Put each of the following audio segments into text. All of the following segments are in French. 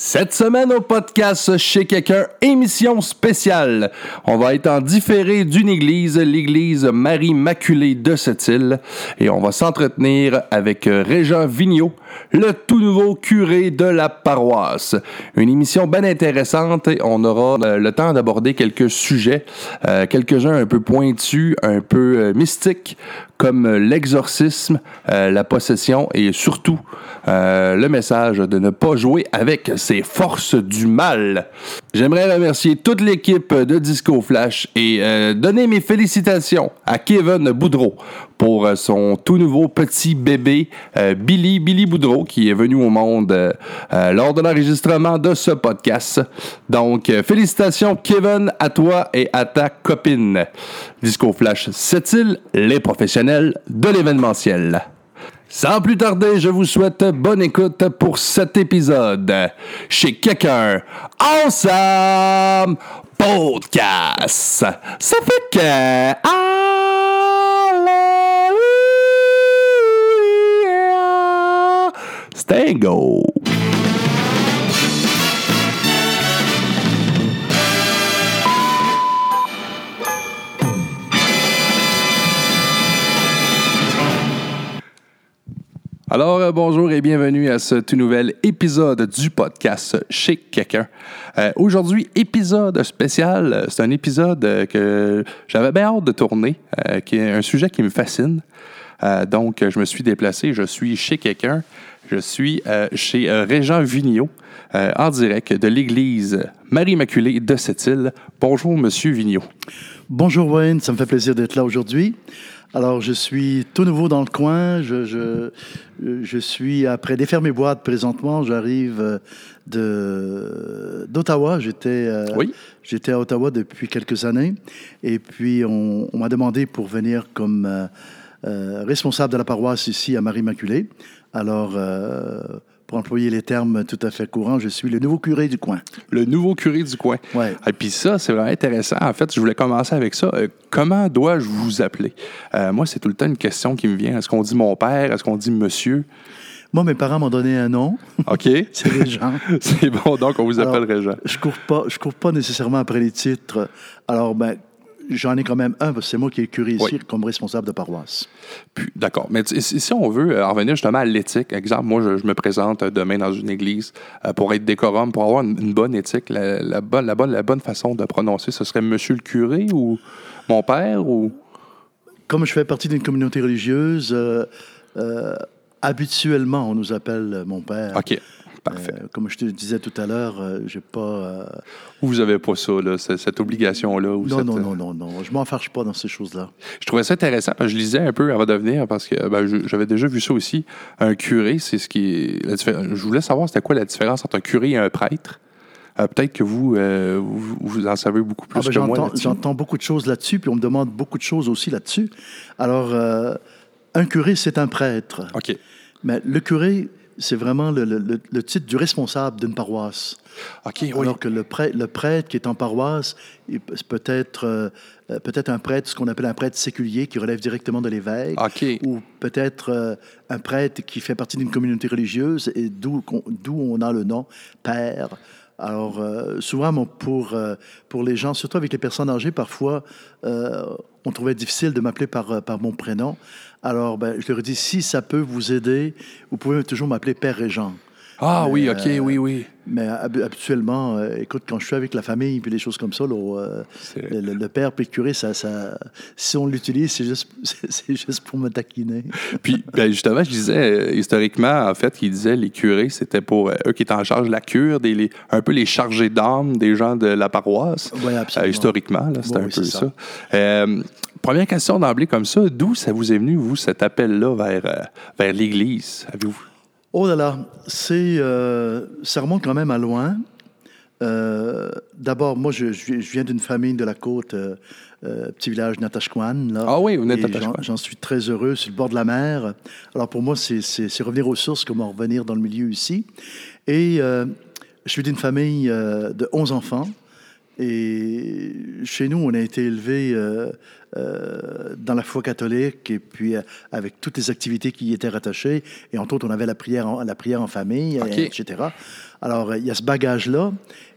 Cette semaine au podcast Chez quelqu'un, émission spéciale. On va être en différé d'une église, l'église Marie-Maculée de cette île, et on va s'entretenir avec Régent Vigneault, le tout nouveau curé de la paroisse. Une émission bien intéressante et on aura euh, le temps d'aborder quelques sujets, euh, quelques-uns un peu pointus, un peu euh, mystiques, comme l'exorcisme, la possession et surtout le message de ne pas jouer avec ces forces du mal. J'aimerais remercier toute l'équipe de Disco Flash et donner mes félicitations à Kevin Boudreau pour euh, son tout nouveau petit bébé, euh, Billy, Billy Boudreau, qui est venu au monde euh, lors de l'enregistrement de ce podcast. Donc, félicitations Kevin à toi et à ta copine. Disco Flash, c'est-il les professionnels de l'événementiel? Sans plus tarder, je vous souhaite bonne écoute pour cet épisode. Chez quelqu'un, ensemble, podcast. Ça fait que... Stango. Alors, euh, bonjour et bienvenue à ce tout nouvel épisode du podcast Chez quelqu'un. Euh, aujourd'hui, épisode spécial. C'est un épisode euh, que j'avais bien hâte de tourner, qui est un sujet qui me fascine. donc, je me suis déplacé. Je suis chez quelqu'un. Je suis chez Régent Vigneault, en direct de l'église Marie-Immaculée de cette île. Bonjour, Monsieur Vigneault. Bonjour, Wayne. Ça me fait plaisir d'être là aujourd'hui. Alors, je suis tout nouveau dans le coin. Je, je, je suis, après défaire mes boîtes présentement, j'arrive euh, de, d'Ottawa. J'étais, euh, oui. j'étais à Ottawa depuis quelques années. Et puis, on, m'a demandé pour venir comme euh, responsable de la paroisse ici à Marie-Immaculée. Alors, pour employer les termes tout à fait courants, je suis le nouveau curé du coin. Le nouveau curé du coin. Ouais. Et puis ça, c'est vraiment intéressant. En fait, je voulais commencer avec ça. Euh, comment dois-je vous appeler? Euh, moi, c'est tout le temps une question qui me vient. Est-ce qu'on dit mon père? Est-ce qu'on dit monsieur? Moi, mes parents m'ont donné un nom. OK. c'est Régent. c'est bon, donc on vous appelle Régent. Je ne cours, pas, je cours pas nécessairement après les titres. Alors, ben, j'en ai quand même un, parce que c'est moi qui ai curé ici comme responsable de paroisse. D'accord. Mais si on veut euh, en revenir justement à l'éthique, exemple, moi, je, me présente demain dans une église euh, pour être décorum, pour avoir une, bonne éthique, la, bonne, la, bonne, la bonne façon de prononcer, ce serait monsieur le curé ou mon père ou? Comme je fais partie d'une communauté religieuse, euh, habituellement, on nous appelle mon père. OK. Parfait. Euh, comme je te disais tout à l'heure, euh, j'ai pas. Euh, vous n'avez pas ça, là, cette, obligation-là? Non, non, non, non, non. Je m'en fâche pas dans ces choses-là. Je trouvais ça intéressant. Je lisais un peu avant de venir parce que ben, j'avais déjà vu ça aussi. Un curé, c'est ce qui Je voulais savoir c'était quoi la différence entre un curé et un prêtre. Peut-être que vous, vous, en savez beaucoup plus ah, ben, que moi. J'entends beaucoup de choses là-dessus, puis on me demande beaucoup de choses aussi là-dessus. Alors, un curé, c'est un prêtre. OK. Mais le curé, c'est vraiment le, titre du responsable d'une paroisse. OK, oui. Alors que le prêtre, le prêtre qui est en paroisse peut être euh, peut-être un prêtre, ce qu'on appelle un prêtre séculier, qui relève directement de l'évêque. Ou peut-être euh, un prêtre qui fait partie d'une communauté religieuse et d'où on a le nom père. Alors, euh, souvent, pour, pour les gens, surtout avec les personnes âgées, parfois, on trouvait difficile de m'appeler par, par mon prénom. Alors, ben, je leur ai dit, si ça peut vous aider, vous pouvez toujours m'appeler Père Régent. Ah oui, OK, oui, oui. Mais habituellement, euh, écoute, quand je suis avec la famille puis des choses comme ça, euh, le, père puis le curé, ça, ça, si on l'utilise, c'est juste, c'est juste pour me taquiner. puis, ben, justement, je disais, euh, historiquement, en fait, il disait les curés, c'était pour eux qui étaient en charge de la cure, des, un peu les chargés d'âme des gens de la paroisse. Oui, absolument. historiquement, c'était un peu ça. première question d'emblée comme ça, d'où ça vous est venu, vous, cet appel-là vers, vers l'Église? Avez-vous? Oh là là, c'est, euh, ça remonte quand même à loin. Euh, d'abord, moi, je, viens d'une famille de la côte, euh, petit village Natashquan. Ah oui, vous êtes J'en suis très heureux, sur le bord de la mer. Alors pour moi, c'est revenir aux sources, comment revenir dans le milieu ici. Et je suis d'une famille de 11 enfants. Et chez nous, on a été élevé euh, euh, dans la foi catholique et puis euh, avec toutes les activités qui y étaient rattachées. Et entre autres, on avait la prière en, la prière en famille, etc. Alors, il y a ce bagage-là.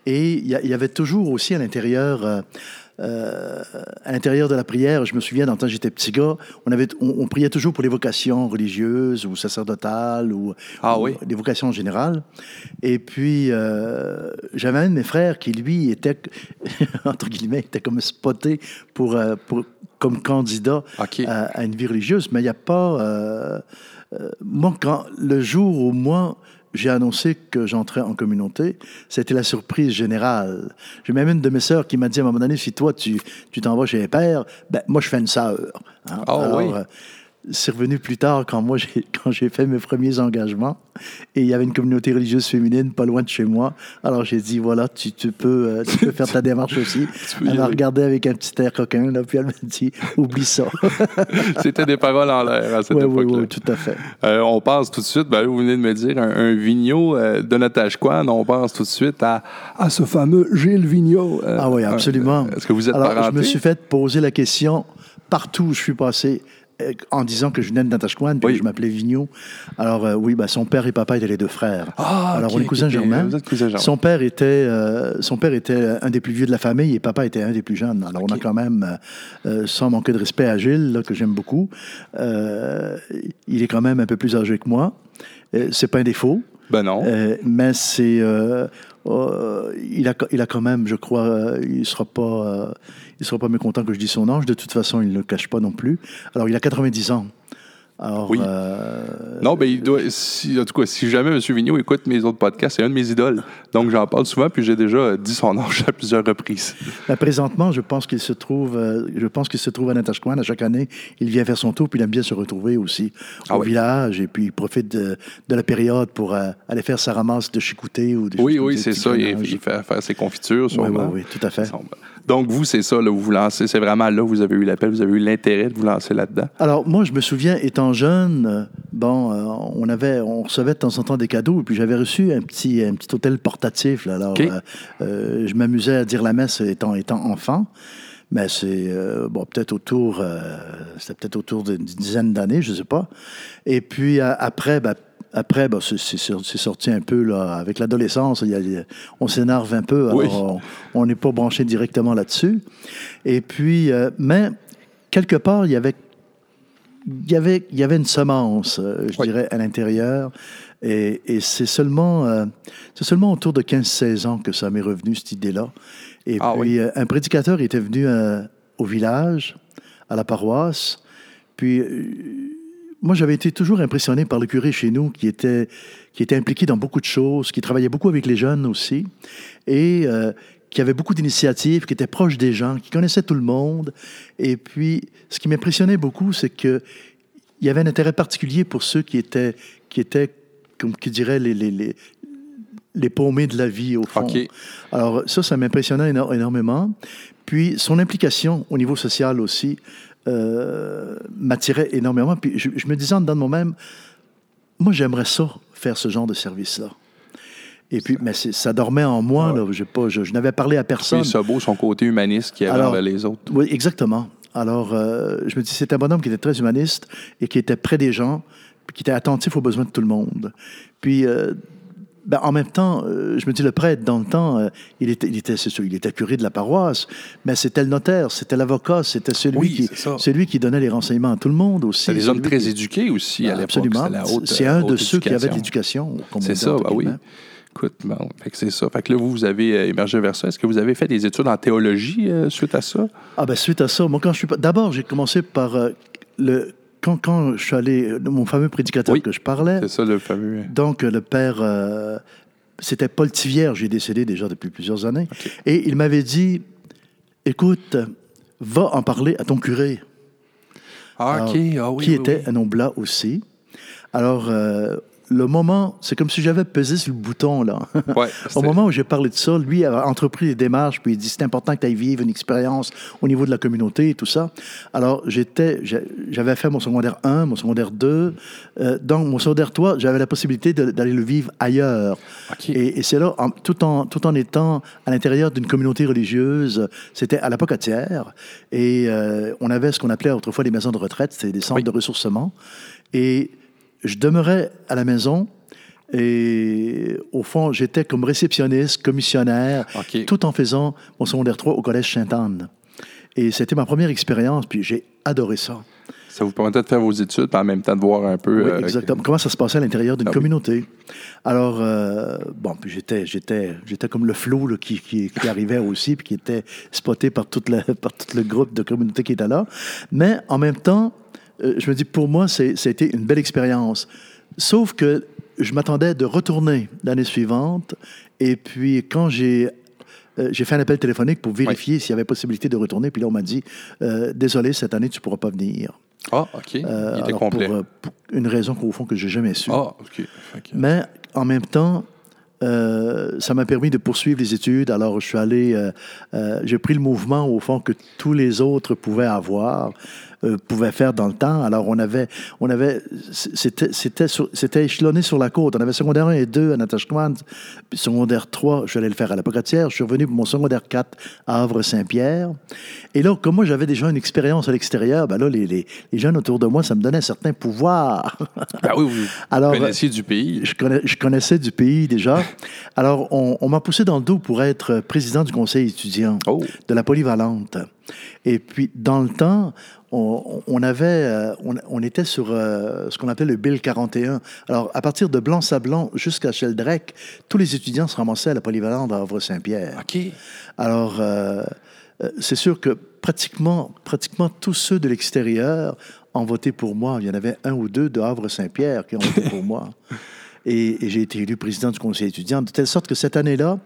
Et il y, avait toujours aussi à l'intérieur euh, à l'intérieur de la prière, je me souviens, dans le temps j'étais petit gars, on, avait, on, priait toujours pour les vocations religieuses ou sacerdotales ou, ah, oui. vocations en général. Et puis, euh, j'avais un de mes frères qui, lui, était, entre guillemets, était comme spoté pour, euh, pour comme candidat à, une vie religieuse. Mais il n'y a pas... moi, quand, le jour où moi, j'ai annoncé que j'entrais en communauté, c'était la surprise générale. J'ai même une de mes sœurs qui m'a dit à un moment donné, si toi, tu t'en vas chez les pères, ben, moi, je fais une sœur. Hein. Ah oui. Euh, c'est revenu plus tard quand moi j'ai quand j'ai fait mes premiers engagements et il y avait une communauté religieuse féminine pas loin de chez moi. Alors j'ai dit voilà tu, tu peux euh, tu peux faire ta démarche aussi. elle m'a regardé avec un petit air coquin là puis elle m'a dit oublie ça. C'était des paroles en l'air à cette époque-là. Oui, oui, tout à fait. Euh, on passe tout de suite. Ben, vous venez de me dire un, un vigno euh, de Natashquan. On passe tout de suite à, à ce fameux Gilles Vigneault. ah oui absolument. Est-ce que vous êtes Alors, Je me suis fait poser la question partout où je suis passé en disant que je venais de Natashquan, puis que je m'appelais Vigneault. Alors, euh, oui, bah, son père et papa étaient les deux frères. Ah, Alors, on est cousins germains. Son père, était, euh, son père était un des plus vieux de la famille et papa était un des plus jeunes. Alors, on a quand même, sans manquer de respect à Gilles, que j'aime beaucoup, il est quand même un peu plus âgé que moi. c'est pas un défaut. Ben non. mais c'est euh, il, a, il a quand même, je crois, euh, il ne sera, pas, euh, il sera pas mécontent que je dise son âge. De toute façon, il ne le cache pas non plus. Alors, il a 90 ans oui. Euh, non, mais il doit. Si, en tout cas, si jamais M. Vigneault écoute mes autres podcasts, c'est un de mes idoles. Donc, j'en parle souvent, puis j'ai déjà dit son âge à plusieurs reprises. Ben, présentement, je pense qu'il se trouve, euh, je pense qu'il se trouve à Natashquan. À chaque année, il vient faire son tour, puis il aime bien se retrouver aussi ah au village, et puis il profite de, la période pour euh, aller faire sa ramasse de chicouté ou Oui, oui, c'est ça. Il, fait faire ses confitures, sûrement. Oui, oui, oui, tout à fait. Donc, vous, c'est ça, là, vous vous lancez. C'est vraiment là où vous avez eu l'appel, vous avez eu l'intérêt de vous lancer là-dedans. Alors, moi, je me souviens, étant jeune, euh, bon, euh, on, avait, on recevait de temps en temps des cadeaux, et puis j'avais reçu un petit, un petit hôtel portatif. Là, alors, euh, je m'amusais à dire la messe étant, étant enfant. Mais c'est bon, peut-être autour, c'était peut-être autour d'une dizaine d'années, je ne sais pas. Et puis après, ben, après, bah, c'est sorti un peu là, avec l'adolescence. On s'énerve un peu, alors on n'est pas branché directement là-dessus. Et puis, euh, mais quelque part, il y avait, il y avait, il y avait une semence, euh, je dirais, à l'intérieur. Et, c'est seulement, euh, seulement autour de 15-16 ans que ça m'est revenu, cette idée-là. Et ah puis, un prédicateur était venu au village, à la paroisse. Puis, moi, j'avais été toujours impressionné par le curé chez nous qui était, qui était impliqué dans beaucoup de choses, qui travaillait beaucoup avec les jeunes aussi, et euh, qui avait beaucoup d'initiatives, qui était proche des gens, qui connaissait tout le monde. Et puis, ce qui m'impressionnait beaucoup, c'est qu'il y avait un intérêt particulier pour ceux qui étaient, qui étaient comme qui dirait, les, les, les, les paumés de la vie, au fond. Alors, ça, ça m'impressionnait énormément. Puis, son implication au niveau social aussi. Euh, m'attirait énormément. Puis je, me disais en dedans de moi-même, moi, j'aimerais ça, faire ce genre de service-là. Et puis, mais ça dormait en moi. Là, pas, je, n'avais parlé à personne. C'est beau son côté humaniste qui avait les autres. Oui, exactement. Alors, euh, je me dis, c'est un bonhomme qui était très humaniste et qui était près des gens, puis qui était attentif aux besoins de tout le monde. Puis, euh, ben, en même temps, euh, je me dis, le prêtre, dans le temps, euh, il, était, il, était, il était curé de la paroisse, mais c'était le notaire, c'était l'avocat, c'était celui, qui, celui qui donnait les renseignements à tout le monde aussi. C'était des hommes très éduqués aussi à l'époque. Absolument. C'est un de ceux qui avaient de l'éducation. C'est ça, bah oui. Écoute, c'est ça. Fait que là, vous, vous avez euh, émergé vers ça. Est-ce que vous avez fait des études en théologie suite à ça? Ah, ben suite à ça, moi, quand je suis. D'abord, j'ai commencé par le quand, quand je suis allé, mon fameux prédicateur que je parlais. C'est ça le fameux. Donc, le père, euh, c'était Paul Tivière, j'ai décédé déjà depuis plusieurs années. Et il m'avait dit écoute, va en parler à ton curé. Ah. Ah, oui, qui était un homme aussi. Alors, euh, le moment, c'est comme si j'avais pesé sur le bouton, là. Au moment où j'ai parlé de ça, lui a entrepris les démarches, puis il dit c'est important que tu ailles vivre une expérience au niveau de la communauté et tout ça. Alors, j'étais, j'avais fait mon secondaire 1, mon secondaire 2. Euh, dans mon secondaire 3, j'avais la possibilité d'aller le vivre ailleurs. Et, c'est là, tout, en, tout en étant à l'intérieur d'une communauté religieuse, c'était à la Pocatière. Et euh, on avait ce qu'on appelait autrefois des maisons de retraite, c'était des centres de ressourcement. Et je demeurais à la maison et au fond, j'étais comme réceptionniste, commissionnaire, tout en faisant mon secondaire 3 au Collège Sainte-Anne. Et c'était ma première expérience, puis j'ai adoré ça. Ça vous permettait de faire vos études, puis en même temps de voir un peu... Oui, euh, exactement. Comment ça se passait à l'intérieur d'une ah communauté? Alors, euh, bon, puis j'étais, j'étais, j'étais comme le flou qui, qui, qui, arrivait aussi, puis qui était spoté par, toute la, par tout le groupe de communauté qui était là. Mais en même temps, euh, je me dis, pour moi, été une belle expérience. Sauf que je m'attendais de retourner l'année suivante. Et puis, quand j'ai euh, j'ai fait un appel téléphonique pour vérifier s'il y avait possibilité de retourner. Puis là, on m'a dit euh, Désolé, cette année, tu ne pourras pas venir. Ah, OK. Il était complet. Pour, une raison qu'au fond que je n'ai jamais su. Ah, OK. Mais en même temps, ça m'a permis de poursuivre les études. Alors, je suis allé, j'ai pris le mouvement au fond que tous les autres pouvaient avoir. Euh, pouvait faire dans le temps. Alors, on avait, on avait, c'était, c'était, c'était échelonné sur la côte. On avait secondaire 1 et 2 à Natashquan, puis secondaire 3, je vais le faire à la Pocatière. Je suis revenu pour mon secondaire 4 à Havre-Saint-Pierre. Et là, comme moi, j'avais déjà une expérience à l'extérieur, ben là, les, les, les, jeunes autour de moi, ça me donnait un certain pouvoir. Ben oui, vous Alors, connaissiez du pays. Je, connais, je connaissais du pays déjà. Alors, on, on m'a poussé dans le dos pour être président du conseil étudiant oh. de la polyvalente. Et puis, dans le temps, on, avait, euh, on, était sur euh, ce qu'on appelait le Bill 41. Alors, à partir de Blanc-Sablon jusqu'à Sheldrec, tous les étudiants se ramassaient à la polyvalente à Havre-Saint-Pierre. OK. Alors, euh, c'est sûr que pratiquement, pratiquement tous ceux de l'extérieur ont voté pour moi. Il y en avait un ou deux de Havre-Saint-Pierre qui ont voté pour moi. Et, et j'ai été élu président du conseil étudiant, de telle sorte que cette année-là,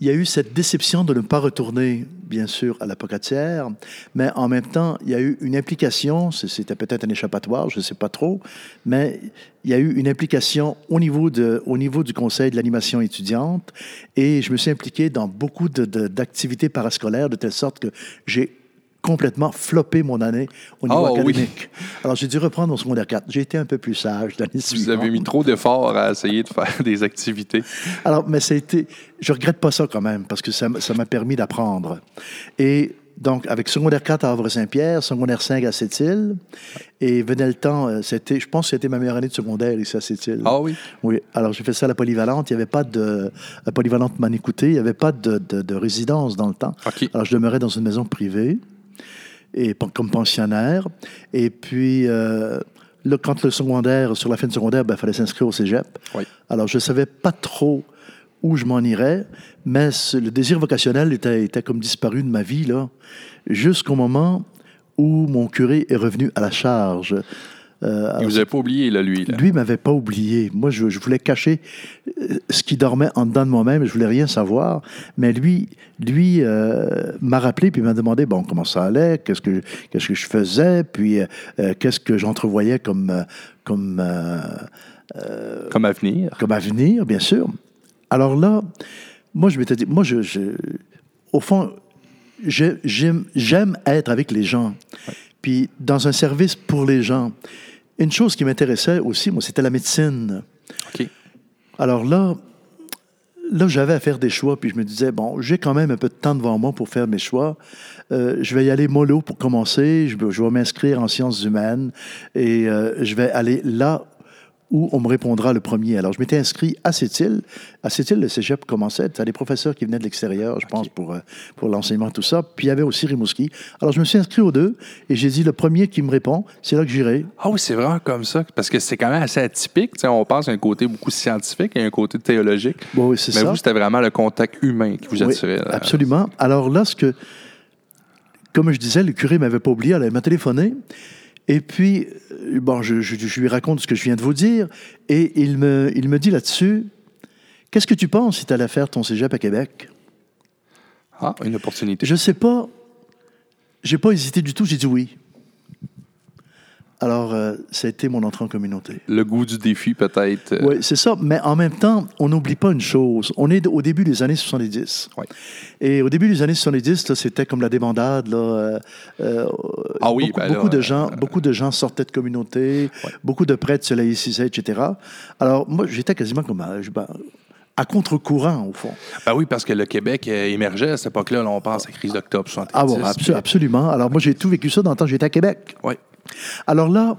il y a eu cette déception de ne pas retourner, bien sûr, à la pocatière, mais en même temps, il y a eu une implication, c'était peut-être un échappatoire, je ne sais pas trop, mais il y a eu une implication au niveau, de, au niveau du conseil de l'animation étudiante, et je me suis impliqué dans beaucoup d'activités parascolaires, de telle sorte que j'ai complètement floppé mon année au niveau oh, académique. Alors, j'ai dû reprendre mon secondaire 4. J'ai été un peu plus sage l'année suivante. Vous avez mis trop d'efforts à essayer de faire des activités. Alors, mais ça a été... Je regrette pas ça quand même, parce que ça m'a permis d'apprendre. Et donc, avec secondaire 4 à Havre-Saint-Pierre, secondaire 5 à Sept-Îles, et venait le temps, euh, c'était, je pense que c'était ma meilleure année de secondaire ici à Sept-Îles. Ah oui? Oui. Alors, j'ai fait ça à la polyvalente. Il n'y avait pas de... La polyvalente m'en écoutait. Il n'y avait pas de, de, résidence dans le temps. Alors, je demeurais dans une maison privée et comme pensionnaire. Et puis, euh, là, quand le secondaire, sur la fin de secondaire, il ben, fallait s'inscrire au cégep. Alors, je ne savais pas trop où je m'en irais, mais le désir vocationnel était, était comme disparu de ma vie, là, jusqu'au moment où mon curé est revenu à la charge. Euh, il vous avait pas oublié, là, lui. Là. Lui m'avait pas oublié. Moi, je, voulais cacher euh, ce qui dormait en dedans de moi-même. Je voulais rien savoir. Mais lui, lui euh, m'a rappelé puis m'a demandé bon comment ça allait, qu'est-ce que qu'est-ce que je faisais, puis qu'est-ce que j'entrevoyais comme comme comme avenir. Comme avenir, bien sûr. Alors là, moi, je m'étais dit, moi, je, au fond, j'aime être avec les gens. Puis dans un service pour les gens. Une chose qui m'intéressait aussi, moi, c'était la médecine. OK. Alors là, là, j'avais à faire des choix, puis je me disais, bon, j'ai quand même un peu de temps devant moi pour faire mes choix. Euh, je vais y aller mollo pour commencer. Je, vais m'inscrire en sciences humaines et euh, je vais aller là où on me répondra le premier. Alors, je m'étais inscrit à Sept-Îles. À Sept-Îles, le cégep commençait. Tu as des professeurs qui venaient de l'extérieur, je pense, pour, euh, pour l'enseignement, tout ça. Puis, il y avait aussi Rimouski. Alors, je me suis inscrit aux deux et j'ai dit, le premier qui me répond, c'est là que j'irai. Ah oui, c'est vraiment comme ça. Parce que c'est quand même assez atypique. on pense à un côté beaucoup scientifique et un côté théologique. oui, c'est ça. Mais vous, c'était vraiment le contact humain qui vous attirait. absolument. Alors là, ce que, comme je disais, le curé m'avait pas oublié. Elle m'a téléphoné. Et puis, euh, bon, je, lui raconte ce que je viens de vous dire, et il me, il me dit là-dessus, qu'est-ce que tu penses si tu allais faire ton cégep à Québec? Ah, une opportunité. Je sais pas. J'ai pas hésité du tout, j'ai dit oui. Alors, euh, ça a été mon entrée en communauté. Le goût du défi, peut-être. Euh. Oui, c'est ça. Mais en même temps, on n'oublie pas une chose. On est au début des années 70. Oui. Et au début des années 70, c'était comme la débandade. Là, euh, ah oui, beaucoup, ben beaucoup de gens, beaucoup de gens sortaient de communauté, beaucoup de prêtres se laïcisaient, etc. Alors, moi, j'étais quasiment comme ben, à contre-courant, au fond. Ben oui, parce que le Québec émergeait à cette époque-là. on pense à la crise d'octobre 70. Ah bon, absolument. Alors, moi, j'ai tout vécu ça dans le temps j'étais à Québec. Oui. Alors là,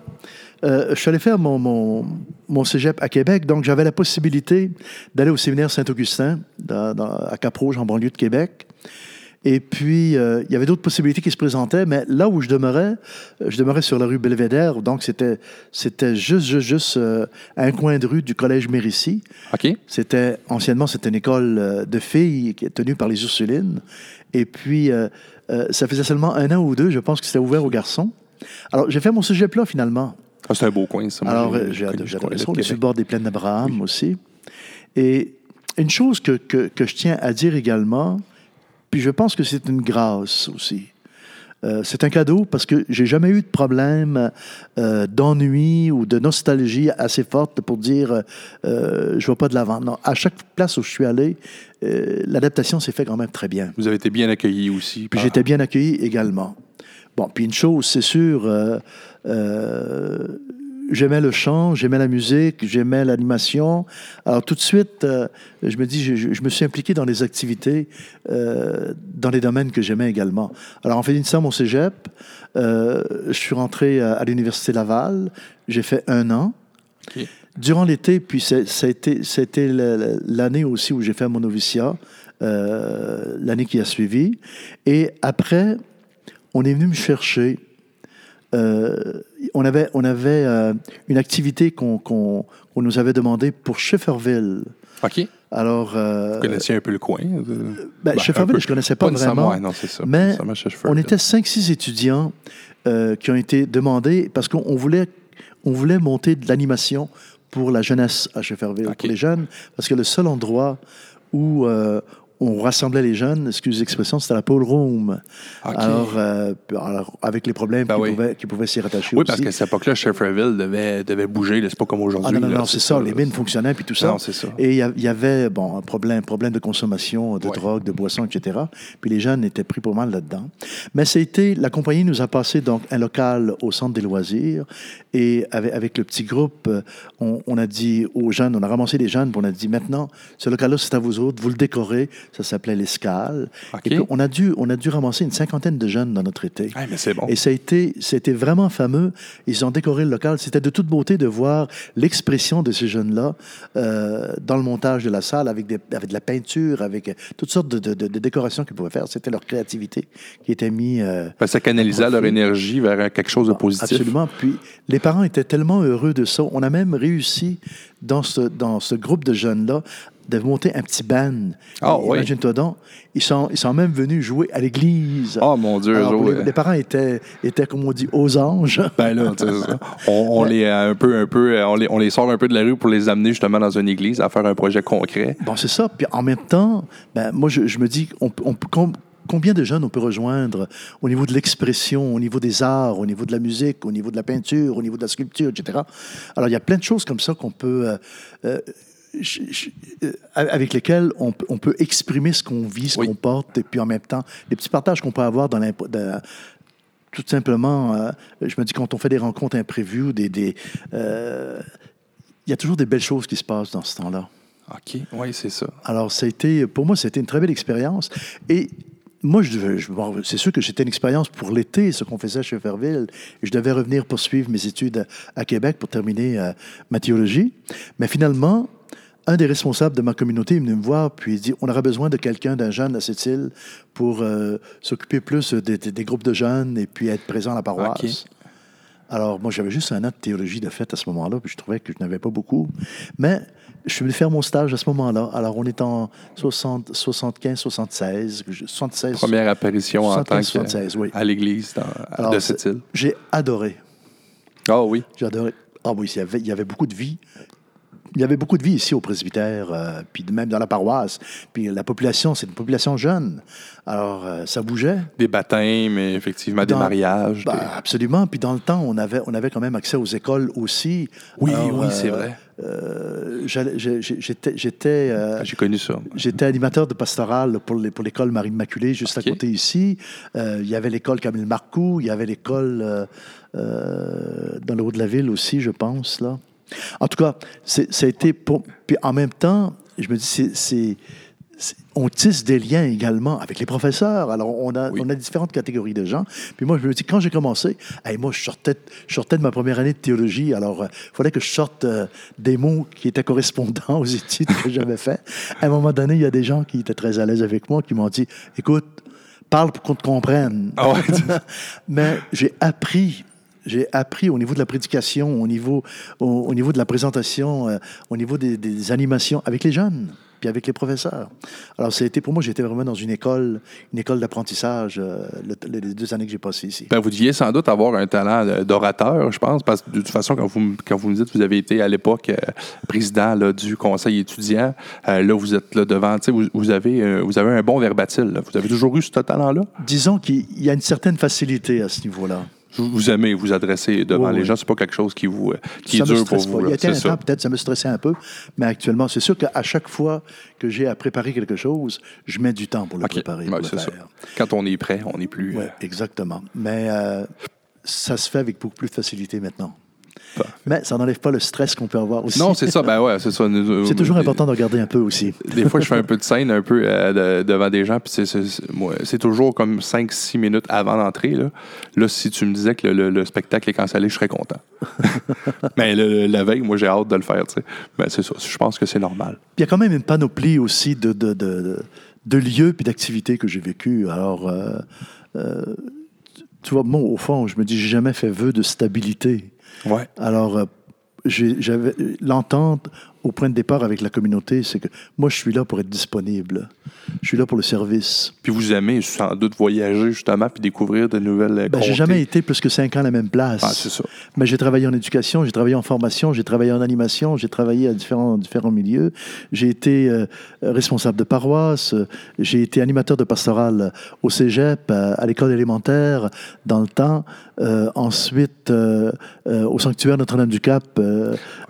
euh, je suis allé faire mon, mon, cégep à Québec, donc j'avais la possibilité d'aller au séminaire Saint-Augustin à Cap-Rouge, en banlieue de Québec. Et puis, euh, il y avait d'autres possibilités qui se présentaient, mais là où je demeurais, je demeurais sur la rue Belvédère, donc c'était, c'était juste, juste, juste euh, à un coin de rue du collège Mérissi. OK. C'était, anciennement, c'était une école de filles qui est tenue par les Ursulines. Et puis, ça faisait seulement un an ou deux, je pense que c'était ouvert aux garçons. Alors, j'ai fait mon sujet plat finalement. Ah, c'est un beau coin, ça. Alors, j'ai adoré ça. On est sur le bord des plaines d'Abraham aussi. Et une chose que, que, je tiens à dire également, puis je pense que c'est une grâce aussi. Euh, c'est un cadeau parce que j'ai jamais eu de problème euh, d'ennui ou de nostalgie assez forte pour dire euh, je ne vais pas de l'avant. Non, à chaque place où je suis allé, l'adaptation s'est fait quand même très bien. Vous avez été bien accueilli aussi. Puis j'étais bien accueilli également. Bon, puis une chose, c'est sûr, euh, euh, j'aimais le chant, j'aimais la musique, j'aimais l'animation. Alors tout de suite, euh, je me dis, je, me suis impliqué dans les activités, dans les domaines que j'aimais également. Alors en finissant mon cégep, je suis rentré à, l'Université Laval, j'ai fait un an. Durant l'été, puis c'était l'année aussi où j'ai fait mon noviciat, l'année qui a suivi. Et après, on est venu me chercher. Euh, on avait, on avait euh, une activité qu'on nous avait demandé pour Shefferville. OK. Alors, euh, Vous connaissiez un peu le coin? Ben, Shefferville, je ne connaissais pas, vraiment. non, ça. Mais on était 5-6 étudiants qui ont été demandés parce qu'on voulait, on voulait monter de l'animation pour la jeunesse à Shefferville, pour les jeunes, parce que le seul endroit où on rassemblait les jeunes, excusez l'expression, c'était la pole room. Euh, alors, avec les problèmes ben qui, pouvaient, s'y rattacher Oui, parce qu'à cette époque-là, Shefferville devait, devait bouger, c'est pas comme aujourd'hui. Ah non, non, c'est ça, les mines fonctionnaient, puis tout ça. Non, c'est ça. Et il y, avait, bon, un problème, problème de consommation, de drogue, de boissons, etc. Puis les jeunes étaient pris pour mal là-dedans. Mais c'était, la compagnie nous a passé donc un local au centre des loisirs, et avec, avec le petit groupe, on, on, a dit aux jeunes, on a ramassé les jeunes, puis on a dit, maintenant, ce local-là, c'est à vous autres, vous le décorez, ça s'appelait l'escale. Et on a, dû, on a dû ramasser une cinquantaine de jeunes dans notre été. Ah, mais c'est bon. Et ça a été, c'était vraiment fameux. Ils ont décoré le local. C'était de toute beauté de voir l'expression de ces jeunes-là euh, dans le montage de la salle avec, des, avec de la peinture, avec toutes sortes de, de, décorations qu'ils pouvaient faire. C'était leur créativité qui était mise. Euh, ça canalisait leur énergie vers quelque chose de positif. Absolument. Puis les parents étaient tellement heureux de ça. On a même réussi dans ce, dans ce groupe de jeunes-là de monter un petit band. Ah, oui. Imagine-toi donc. Ils sont, ils sont même venus jouer à l'église. Oh mon Dieu. les, parents étaient, étaient, comme on dit, aux anges. Ben là, on, on les un peu, un peu, on les, on les sort un peu de la rue pour les amener justement dans une église à faire un projet concret. Bon, c'est ça. Puis en même temps, ben, moi, je, je me dis, on, on, combien de jeunes on peut rejoindre au niveau de l'expression, au niveau des arts, au niveau de la musique, au niveau de la peinture, au niveau de la sculpture, etc. Alors, il y a plein de choses comme ça qu'on peut... Euh, euh, euh, avec lesquels on, peut exprimer ce qu'on vit, ce qu'on porte, et puis en même temps, les petits partages qu'on peut avoir dans tout simplement, euh, je me dis, quand on fait des rencontres imprévues, des, euh, il y a toujours des belles choses qui se passent dans ce temps-là. OK, oui, c'est ça. Alors, ça a été, pour moi, c'était une très belle expérience. Et moi, je, je c'est sûr que c'était une expérience pour l'été, ce qu'on faisait à Cheverville. Je devais revenir poursuivre mes études à, Québec pour terminer ma théologie. Mais finalement, un des responsables de ma communauté est venu me voir, puis il dit On aura besoin de quelqu'un, d'un jeune à cette île, pour euh, s'occuper plus des, groupes de jeunes et puis être présent à la paroisse. Alors, moi, j'avais juste un an de théologie de fait à ce moment-là, puis je trouvais que je n'avais pas beaucoup. Mais je suis venu faire mon stage à ce moment-là. Alors, on est en 60, 75, 76, 76. Première apparition en tant que, oui. à l'église de cette île. J'ai adoré. Ah oui. J'ai adoré. Ah oui, il y, avait, il y avait beaucoup de vie il y avait beaucoup de vie ici au presbytère, euh, puis même dans la paroisse. Puis la population, c'est une population jeune. Alors, euh, ça bougeait. Des baptêmes, effectivement, des mariages. Ben, absolument. Puis dans le temps, on avait, on avait quand même accès aux écoles aussi. Oui, oui, c'est vrai. j'étais. Ah, j'ai connu ça. J'étais animateur de pastoral pour, l'école Marie Immaculée, juste à côté ici. il y avait l'école Camille Marcoux, il y avait l'école dans le haut de la ville aussi, je pense, là. En tout cas, ça a été pour. Puis en même temps, je me dis, c'est. On tisse des liens également avec les professeurs. Alors, on a, on a différentes catégories de gens. Puis moi, je me dis, quand j'ai commencé, moi, je sortais, je sortais de ma première année de théologie. Alors, il euh, fallait que je sorte euh, des mots qui étaient correspondants aux études que j'avais faites. À un moment donné, il y a des gens qui étaient très à l'aise avec moi, qui m'ont dit, écoute, parle pour qu'on te comprenne. Ah Mais j'ai appris j'ai appris au niveau de la prédication, au niveau, au, niveau de la présentation, euh, au niveau des, animations avec les jeunes, puis avec les professeurs. Alors, c'était pour moi, j'étais vraiment dans une école, une école d'apprentissage euh, les deux années que j'ai passées ici. Ben, vous deviez sans doute avoir un talent d'orateur, je pense, parce que de toute façon, quand vous, quand vous me dites que vous avez été à l'époque euh, président là, du conseil étudiant, là, vous êtes là devant, vous, vous, avez, vous avez un bon verbatim. Vous avez toujours eu ce talent-là? Disons qu'il y a une certaine facilité à ce niveau-là vous aimez vous adresser devant les gens, c'est pas quelque chose qui vous qui est dur pour vous. Il y a un temps, peut-être, ça me stressait un peu, mais actuellement, c'est sûr qu'à chaque fois que j'ai à préparer quelque chose, je mets du temps pour le préparer. Quand on est prêt, on n'est plus. Oui, euh, exactement. Mais euh, ça se fait avec beaucoup plus de facilité maintenant. Mais ça n'enlève pas le stress qu'on peut avoir aussi. Non, c'est ça. Ben ouais, c'est ça. c'est toujours important de regarder un peu aussi. Des fois, je fais un peu de scène un peu euh, devant des gens, puis c'est, toujours comme 5-6 minutes avant l'entrée. Là. là, si tu me disais que le, spectacle est cancellé, je serais content. Mais la veille, moi, j'ai hâte de le faire. Mais c'est ça. Je pense que c'est normal. Il y a quand même une panoplie aussi de, de, de, lieux et d'activités que j'ai vécues. Alors, euh, euh, tu vois, moi, au fond, je me dis, j'ai jamais fait vœu de stabilité. Ouais. Alors, euh, j'avais l'entente au point de départ avec la communauté, c'est que moi, je suis là pour être disponible. Je suis là pour le service. Puis vous aimez sans doute voyager, justement, puis découvrir de nouvelles ben, J'ai jamais été plus que cinq ans à la même place. Ah, c'est ça. Mais j'ai travaillé en éducation, j'ai travaillé en formation, j'ai travaillé en animation, j'ai travaillé à différents, différents milieux. J'ai été euh, responsable de paroisse, j'ai été animateur de pastoral au cégep, à, l'école élémentaire, dans le temps. Euh, ensuite, euh, au sanctuaire Notre-Dame du Cap,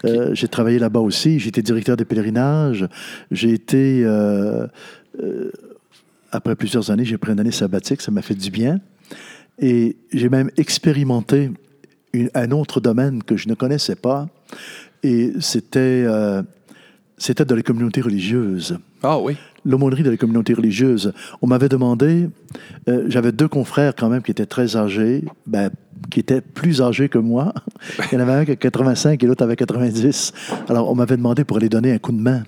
j'ai travaillé là-bas aussi. J'ai été directeur des pèlerinages, j'ai été... Euh, euh, après plusieurs années, j'ai pris une année sabbatique, ça m'a fait du bien. Et j'ai même expérimenté un autre domaine que je ne connaissais pas, et c'était euh, c'était dans les communautés religieuses. Ah oui. L'aumônerie de les communautés religieuses. On m'avait demandé, j'avais deux confrères quand même qui étaient très âgés, ben, qui était plus âgé que moi. Il y en avait un qui avait 85 et l'autre avait 90. Alors, on m'avait demandé pour aller donner un coup de main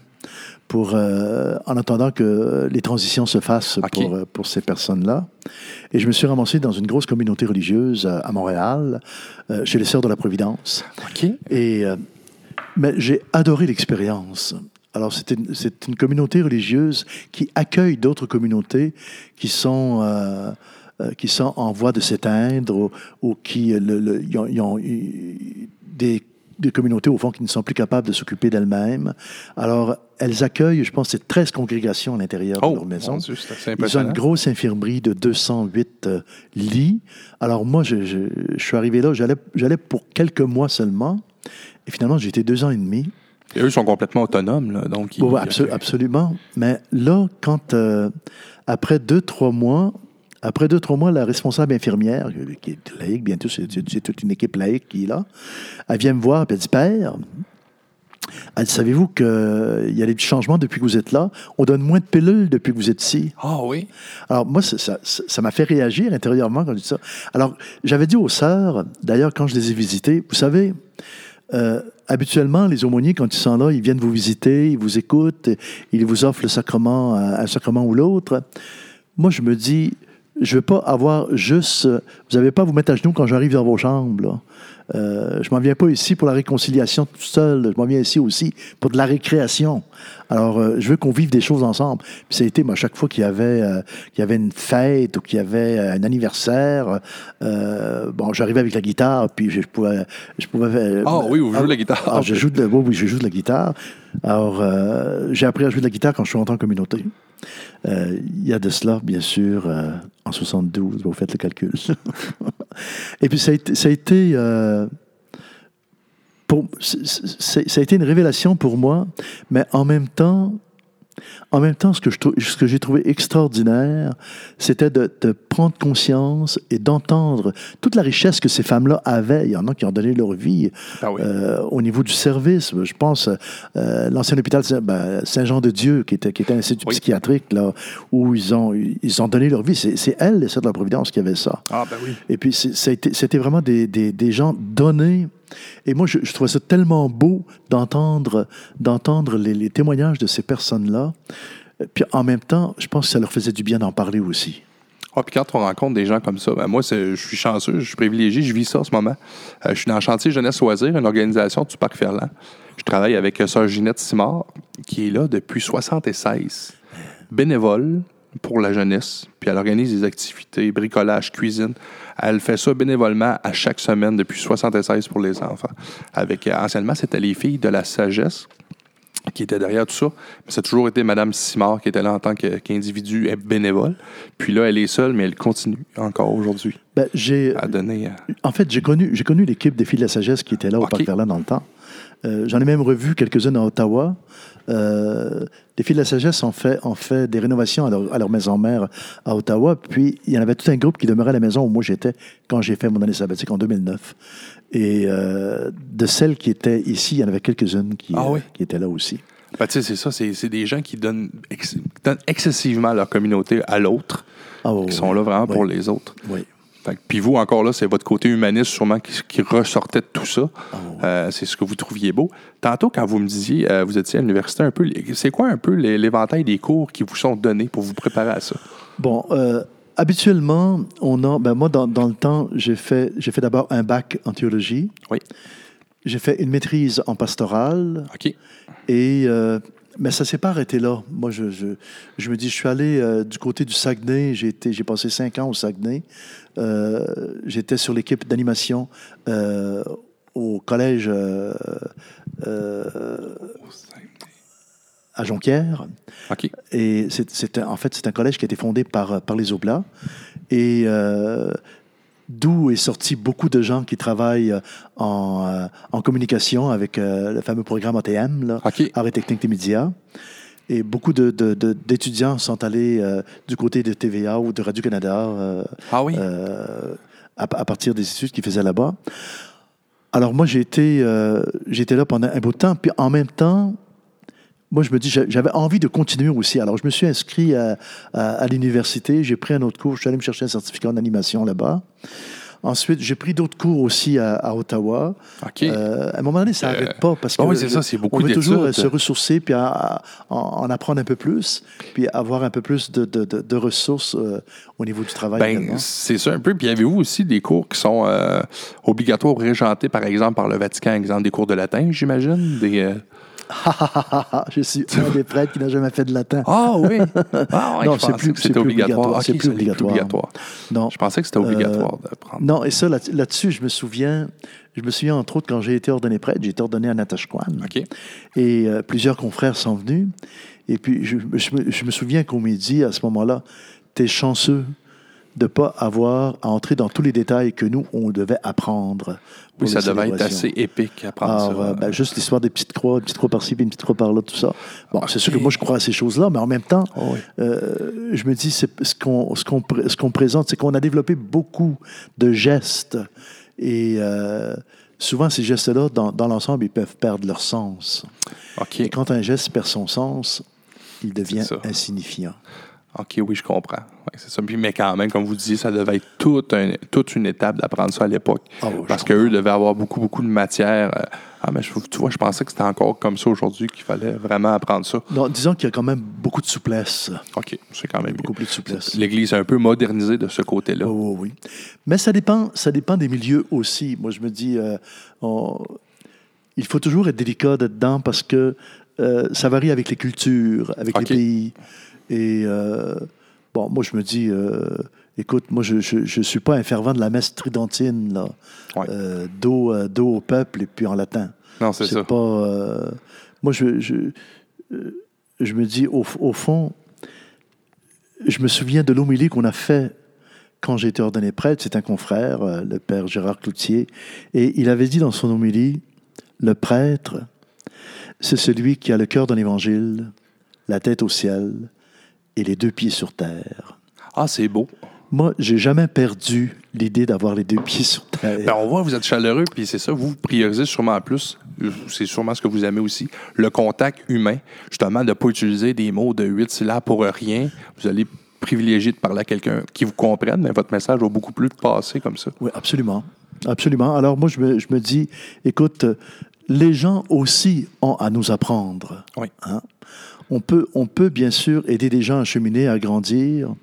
pour, euh, en attendant que les transitions se fassent pour, euh, pour ces personnes-là. Et je me suis ramassé dans une grosse communauté religieuse à, Montréal, euh, chez les Sœurs de la Providence. Et, mais j'ai adoré l'expérience. Alors, c'est une, une, communauté religieuse qui accueille d'autres communautés qui sont euh, qui sont en voie de s'éteindre ou, qui le, ont, des, des, communautés, au fond, qui ne sont plus capables de s'occuper d'elles-mêmes. Alors, elles accueillent, je pense, c'est 13 congrégations à l'intérieur de oh, leur maison. Ils ont une grosse infirmerie de 208 euh, lits. Alors, moi, je, je, suis arrivé là, j'allais pour quelques mois seulement. Et finalement, j'ai été deux ans et demi. Et eux sont complètement autonomes, là, donc... oui, absolument. Mais là, quand, euh, après deux, trois mois, après deux, trois mois, la responsable infirmière, qui est laïque, bientôt, c'est toute une équipe laïque qui est là, elle vient me voir et elle dit Père, elle dit Savez-vous qu'il y a des changements depuis que vous êtes là? On donne moins de pilules depuis que vous êtes ici. Ah oui? Alors, moi, ça m'a fait réagir intérieurement quand je dis ça. Alors, j'avais dit aux sœurs, d'ailleurs, quand je les ai visitées, vous savez, euh, habituellement, les aumôniers, quand ils sont là, ils viennent vous visiter, ils vous écoutent, ils vous offrent le sacrement, un sacrement ou l'autre. Moi, je me dis, je ne veux pas avoir juste. Vous n'avez pas à vous mettre à genoux quand j'arrive dans vos chambres. Euh, je m'en viens pas ici pour la réconciliation tout seul. Je m'en viens ici aussi pour de la récréation. Alors, euh, je veux qu'on vive des choses ensemble. Puis ça a été, moi, chaque fois qu'il y avait, euh, qu'il y avait une fête ou qu'il y avait un anniversaire, bon, j'arrivais avec la guitare, puis je, pouvais... Je pouvais ah oui, vous jouez de la guitare. Ah, je joue de, oui, je joue de la guitare. Alors, j'ai appris à jouer de la guitare quand je suis entré en communauté. Il y a de cela, bien sûr, en 72, vous faites le calcul. Et puis ça a été, euh, ça a été une révélation pour moi, mais en même temps, en même temps, ce que, je, ce que j'ai trouvé extraordinaire, c'était de, de, prendre conscience et d'entendre toute la richesse que ces femmes-là avaient. Il y en a qui ont donné leur vie ah euh, au niveau du service. Je pense euh, l'ancien hôpital ben, Saint-Jean-de-Dieu, qui était, qui était un institut psychiatrique, là, où ils ont, ils ont donné leur vie. C'est, c'est elles, les Sœurs de la Providence, qui avaient ça. Ah, ben oui. Et puis, c'était vraiment des, des, des gens donnés et moi, je, trouvais ça tellement beau d'entendre, d'entendre les, témoignages de ces personnes-là. Puis en même temps, je pense que ça leur faisait du bien d'en parler aussi. Ah, puis quand on rencontre des gens comme ça, ben moi, je suis chanceux, je suis privilégié, je vis ça en ce moment. Euh, je suis dans le chantier Jeunesse Loisir, une organisation du Parc Ferland. Je travaille avec Sœur Ginette Simard, qui est là depuis 76, bénévole pour la jeunesse, puis elle organise des activités, bricolage, cuisine. Elle fait ça bénévolement à chaque semaine depuis 76 pour les enfants. Avec, euh, anciennement, c'était les filles de la sagesse qui étaient derrière tout ça. Mais ça a toujours été Mme Simard qui était là en tant qu'individu bénévole. Puis là, elle est seule, mais elle continue encore aujourd'hui ben, à donner. Euh, en fait, j'ai connu, l'équipe des filles de la sagesse qui était là au Parc Verlaine dans le temps. Euh, j'en ai même revu quelques-unes à Ottawa. Euh, les filles de la sagesse ont fait, ont fait des rénovations à leur, maison mère à Ottawa. Puis, il y en avait tout un groupe qui demeurait à la maison où moi j'étais quand j'ai fait mon année sabbatique en 2009. Et euh, de celles qui étaient ici, il y en avait quelques-unes qui, ah qui étaient là aussi. Ben, tu sais, c'est ça, c'est, des gens qui donnent, excessivement leur communauté à l'autre, ah qui sont là vraiment pour les autres. Oui puis vous, encore là, c'est votre côté humaniste sûrement qui, ressortait de tout ça. Ah euh, c'est ce que vous trouviez beau. Tantôt, quand vous me disiez, euh, vous étiez à l'université un peu, c'est quoi un peu l'éventail des cours qui vous sont donnés pour vous préparer à ça? Bon, euh, habituellement, on a, ben moi, dans, le temps, j'ai fait, j'ai fait d'abord un bac en théologie. Oui. J'ai fait une maîtrise en pastorale. OK. Et mais ça ne s'est pas arrêté là. Moi, je, je, je, me dis, je suis allé euh, du côté du Saguenay. J'ai, été, j'ai passé cinq ans au Saguenay. Euh, j'étais sur l'équipe d'animation euh, au collège à Jonquière. Et c'est, en fait, c'est un collège qui a été fondé par, par les Oblats. Et d'où est sorti beaucoup de gens qui travaillent euh, en, euh, en communication avec euh, le fameux programme ATM, là, Art et Technique des médias. Et beaucoup d'étudiants de, sont allés du côté de TVA ou de Radio-Canada ah oui. à, partir des études qu'ils faisaient là-bas. Alors moi, j'ai été, été là pendant un bout de temps. Puis en même temps, moi, je me dis, j'avais envie de continuer aussi. Alors, je me suis inscrit à, à, l'université, j'ai pris un autre cours, je suis allé me chercher un certificat en animation là-bas. Ensuite, j'ai pris d'autres cours aussi à, Ottawa. Euh, à un moment donné, ça n'arrête euh, pas parce que oui, ça, c'est beaucoup on veut toujours se ressourcer puis en, apprendre un peu plus, puis avoir un peu plus de, de, de, ressources euh, au niveau du travail. Ben, c'est ça un peu. Puis avez-vous aussi des cours qui sont obligatoires ou régentés, par exemple, par le Vatican, exemple des cours de latin, j'imagine? Des, je suis un des prêtres qui n'a jamais fait de latin. Ah oui. Ah, non, c'est plus, c'était obligatoire. c'est plus obligatoire. Non. Je pensais que c'était obligatoire de prendre. Non, et ça, là-dessus, je me souviens, je me souviens entre autres quand j'ai été ordonné prêtre, j'ai été ordonné à Natashquan. OK. Et euh, plusieurs confrères sont venus. Et puis, je, je me souviens qu'on m'a dit à ce moment-là, t'es chanceux de ne pas avoir à entrer dans tous les détails que nous, on devait apprendre. Oui, ça devait être assez épique apprendre ça. Euh, ben, juste l'histoire des petites croix, une petite croix par-ci, une petite croix par-là, tout ça. Bon, c'est sûr que moi, je crois à ces choses-là, mais en même temps, oh euh, je me dis, ce qu'on ce qu'on ce qu'on présente, c'est qu'on a développé beaucoup de gestes. Et euh, souvent, ces gestes-là, dans, dans l'ensemble, ils peuvent perdre leur sens. OK. Et quand un geste perd son sens, il devient insignifiant. OK, oui, je comprends. c'est ça. mais quand même, comme vous disiez, ça devait être toute, toute une étape d'apprendre ça à l'époque. Ah parce qu'eux devaient avoir beaucoup, beaucoup de matière. Euh, ah, mais je, tu vois, je pensais que c'était encore comme ça aujourd'hui, qu'il fallait vraiment apprendre ça. Non, disons qu'il y a quand même beaucoup de souplesse. OK, c'est quand même beaucoup plus de souplesse. L'Église est un peu modernisée de ce côté-là. oui, oui. Mais ça dépend, ça dépend des milieux aussi. Moi, je me dis, euh, il faut toujours être délicat dedans parce que euh, ça varie avec les cultures, avec les pays. Et euh, bon, moi, je me dis, euh, écoute, moi, je ne suis pas un fervent de la messe tridentine, là. dos, au peuple et puis en latin. Non, c'est ça. pas. moi, je, je, je, me dis, au, au, fond, je me souviens de l'homélie qu'on a fait quand j'ai été ordonné prêtre. C'est un confrère, le père Gérard Cloutier, et il avait dit dans son homélie le prêtre c'est celui qui a le cœur d'un évangile, la tête au ciel et les deux pieds sur terre. Ah, c'est beau. Moi, j'ai jamais perdu l'idée d'avoir les deux pieds sur terre. Ben, on voit, vous êtes chaleureux, puis c'est ça, vous priorisez sûrement plus, c'est sûrement ce que vous aimez aussi, le contact humain, justement, de ne pas utiliser des mots de huit syllabes pour rien. Vous allez privilégier de parler à quelqu'un qui vous comprenne, mais votre message va beaucoup plus passer comme ça. Oui, absolument. Absolument. Alors moi, je me, je me dis, écoute, les gens aussi ont à nous apprendre. Oui. Hein. On, peut, on peut bien sûr aider des gens à cheminer, à grandir,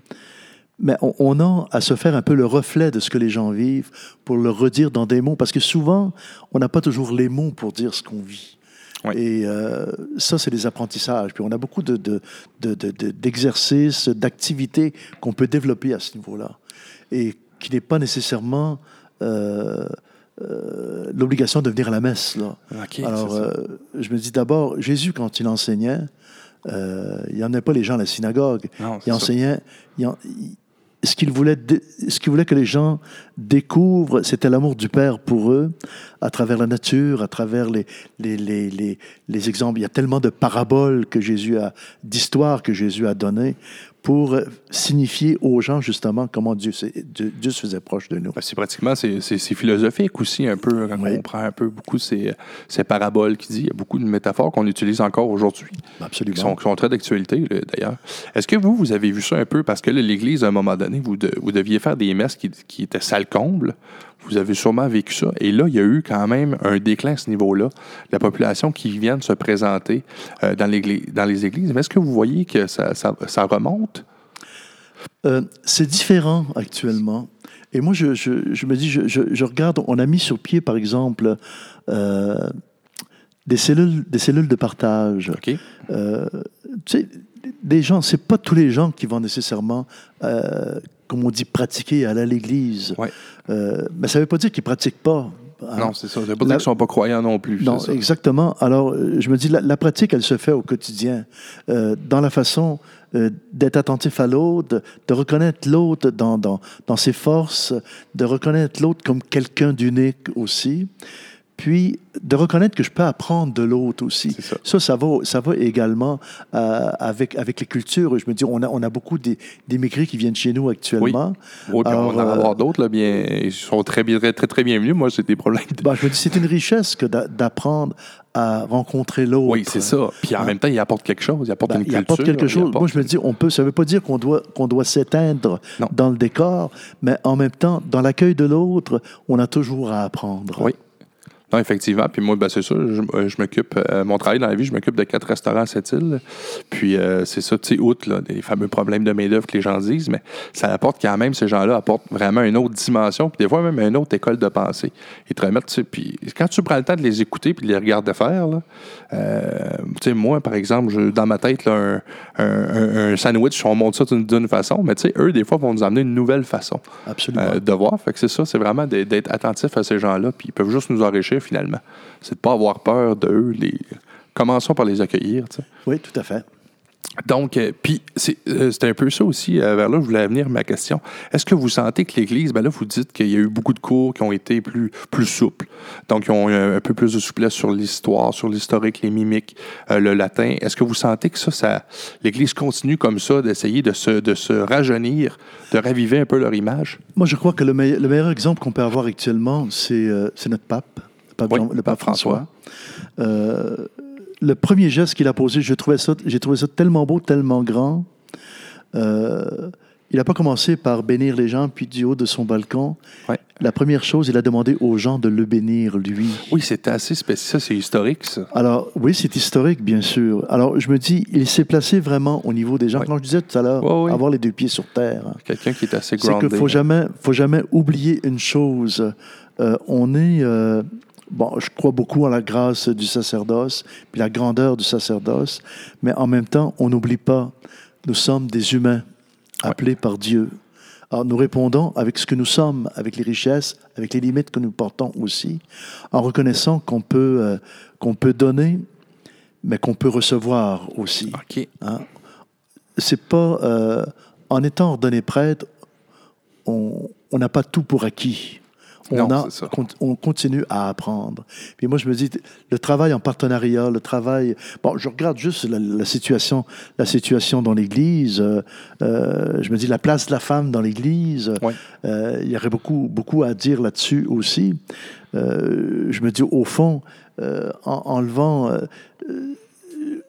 mais on, a à se faire un peu le reflet de ce que les gens vivent pour le redire dans des mots, parce que souvent, on n'a pas toujours les mots pour dire ce qu'on vit. Et euh, ça, c'est des apprentissages. Puis on a beaucoup d'exercices, de, de, d'activités qu'on peut développer à ce niveau-là, et qui n'est pas nécessairement... Euh, euh, l'obligation de venir à la messe. Là. Alors, euh, je me dis d'abord, Jésus, quand il enseignait, euh, il n'y a pas les gens à la synagogue. il enseignait. ce qu'il voulait, ce qu'il voulait que les gens découvrent, c'était l'amour du Père pour eux, à travers la nature, à travers les, les, les, les exemples. Il y a tellement de paraboles que Jésus a, d'histoires que Jésus a données pour signifier aux gens justement comment Dieu, Dieu se faisait proche de nous. Ben, c'est pratiquement, c'est philosophique aussi un peu, quand on prend un peu beaucoup ces, ces paraboles qui dit, il y a beaucoup de métaphores qu'on utilise encore aujourd'hui. Absolument. Qui sont, qui sont très d'actualité d'ailleurs. Est-ce que vous, vous avez vu ça un peu, parce que l'Église, à un moment donné, vous, vous deviez faire des messes qui, qui étaient sale comble, vous avez sûrement vécu ça. Et là, il y a eu quand même un déclin à ce niveau-là. La population qui vient de se présenter euh, dans, dans, les églises. Mais est-ce que vous voyez que ça, ça, remonte? Euh, c'est différent actuellement. Et moi, je, je, je me dis, je, je, regarde, on a mis sur pied, par exemple, euh, des, cellules, des cellules de partage. OK. tu sais, des gens, c'est pas tous les gens qui vont nécessairement comme on dit, pratiquer, aller à l'église. Euh, mais ça ne veut pas dire qu'ils ne pratiquent pas. Hein? Non, c'est ça. Ça veut pas dire qu'ils ne sont pas croyants non plus. Non, exactement. Alors, euh, je me dis, la, pratique, elle se fait au quotidien, euh, dans la façon d'être attentif à l'autre, de reconnaître l'autre dans, dans, dans, ses forces, de reconnaître l'autre comme quelqu'un d'unique aussi puis de reconnaître que je peux apprendre de l'autre aussi. Ça. ça. va, ça va également euh, avec, avec les cultures. Je me dis, on a, on a beaucoup d'émigrés qui viennent chez nous actuellement. Oui, on en a avoir d'autres, bien, ils sont très, très, très, très bienvenus. Moi, j'ai des problèmes. Ben, je me dis, c'est une richesse que d'apprendre à rencontrer l'autre. Oui, c'est ça. Puis en hein? même temps, il apporte quelque chose. Il apporte ben, une culture. Il apporte quelque chose. Moi, je me dis, on peut, ça ne veut pas dire qu'on doit, qu'on doit s'éteindre dans le décor, mais en même temps, dans l'accueil de l'autre, on a toujours à apprendre. Oui. Non, effectivement. Puis moi, ben, c'est ça. Je, euh, m'occupe, euh, mon travail dans la vie, je m'occupe de quatre restaurants à cette île. Puis euh, c'est ça, tu sais, outre des fameux problèmes de main-d'œuvre que les gens disent, mais ça apporte quand même, ces gens-là apportent vraiment une autre dimension, puis des fois même une autre école de pensée. Ils te remettent, tu sais, puis quand tu prends le temps de les écouter puis de les regarder faire, là, tu sais, moi, par exemple, je, dans ma tête, là, un, un, sandwich, on monte ça d'une façon, mais tu sais, eux, des fois, vont nous amener une nouvelle façon de voir. Fait que c'est ça, c'est vraiment d'être attentif à ces gens-là, puis ils peuvent juste nous enrichir finalement. C'est de ne pas avoir peur d'eux. Les... Commençons par les accueillir. Oui, tout à fait. Donc, euh, puis euh, c'est un peu ça aussi, euh, vers là, je voulais venir ma question. Est-ce que vous sentez que l'Église, ben là, vous dites qu'il y a eu beaucoup de cours qui ont été plus, plus souples, donc ils ont eu un, peu plus de souplesse sur l'histoire, sur l'historique, les mimiques, le latin. Est-ce que vous sentez que ça, ça l'Église continue comme ça d'essayer de se, de se rajeunir, de raviver un peu leur image? Moi, je crois que le, le meilleur exemple qu'on peut avoir actuellement, c'est notre pape le pape François. Euh, le premier geste qu'il a posé, j'ai trouvé, ça, trouvé ça tellement beau, tellement grand. il n'a pas commencé par bénir les gens, puis du haut de son balcon. La première chose, il a demandé aux gens de le bénir, lui. Oui, c'était assez spécial. Ça, c'est historique, ça. Alors, oui, c'est historique, bien sûr. Alors, je me dis, il s'est placé vraiment au niveau des gens. Comme je disais tout à l'heure, avoir les deux pieds sur terre. Quelqu'un qui est assez grand. C'est qu'il ne faut jamais, faut jamais oublier une chose. Euh, on est. Euh, bon, je crois beaucoup en la grâce du sacerdoce, puis la grandeur du sacerdoce, mais en même temps, on n'oublie pas, nous sommes des humains appelés par Dieu. Alors nous répondons avec ce que nous sommes, avec les richesses, avec les limites que nous portons aussi, en reconnaissant qu'on peut, euh, qu'on peut donner, mais qu'on peut recevoir aussi. OK. Hein? C'est pas... Euh, en étant ordonné prêtre, on n'a pas tout pour acquis on, a, on continue à apprendre. Puis moi, je me dis, le travail en partenariat, le travail... Bon, je regarde juste la, situation, la situation dans l'Église. Euh, euh, je me dis, la place de la femme dans l'Église, euh, il y aurait beaucoup, beaucoup à dire là-dessus aussi. je me dis, au fond, en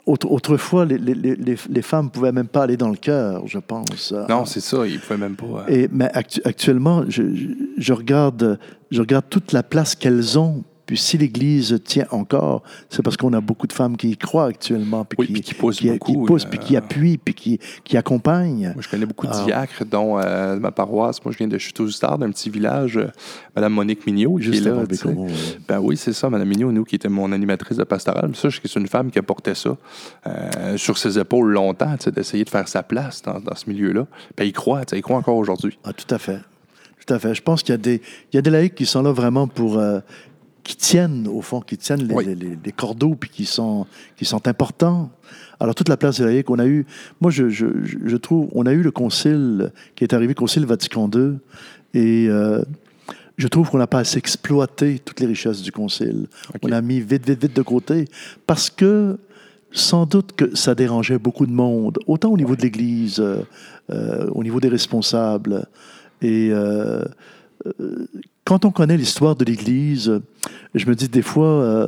autrefois, les, les, les, femmes pouvaient même pas aller dans le cœur, je pense. Non, c'est ça, ils pouvaient même pas. Et, mais actuellement, je, je, regarde, je regarde toute la place qu'elles ont puis si l'Église tient encore, c'est parce qu'on a beaucoup de femmes qui y croient actuellement, puis, qui, qui, poussent beaucoup, puis qui euh, appuient, puis qui, qui accompagnent. Moi, je connais beaucoup de ah. diacres, dont euh, ma paroisse. Moi, je viens de Château-Stard, d'un petit village. Euh, Madame Monique Mignot, qui est là. Ben oui, c'est ça, Madame Mignot, nous, qui était mon animatrice de pastorale. Mais ça, c'est une femme qui a porté ça sur ses épaules longtemps, d'essayer de faire sa place dans, dans ce milieu-là. Puis il croit, il croit encore aujourd'hui. Ah, tout à fait. Tout à fait. Je pense qu'il y a des, il y a des laïcs qui sont là vraiment pour, qui tiennent, au fond, qui tiennent les, les, cordeaux, puis qui sont, qui sont importants. Alors, toute la place laïque, on a eu, moi, je, je, je, trouve, on a eu le concile qui est arrivé, le concile Vatican II, et euh, je trouve qu'on n'a pas assez exploité toutes les richesses du concile. On a mis vite, vite, vite de côté, parce que sans doute que ça dérangeait beaucoup de monde, autant au niveau de l'Église, euh, euh, au niveau des responsables, et quand on connaît l'histoire de l'Église, je me dis des fois, euh,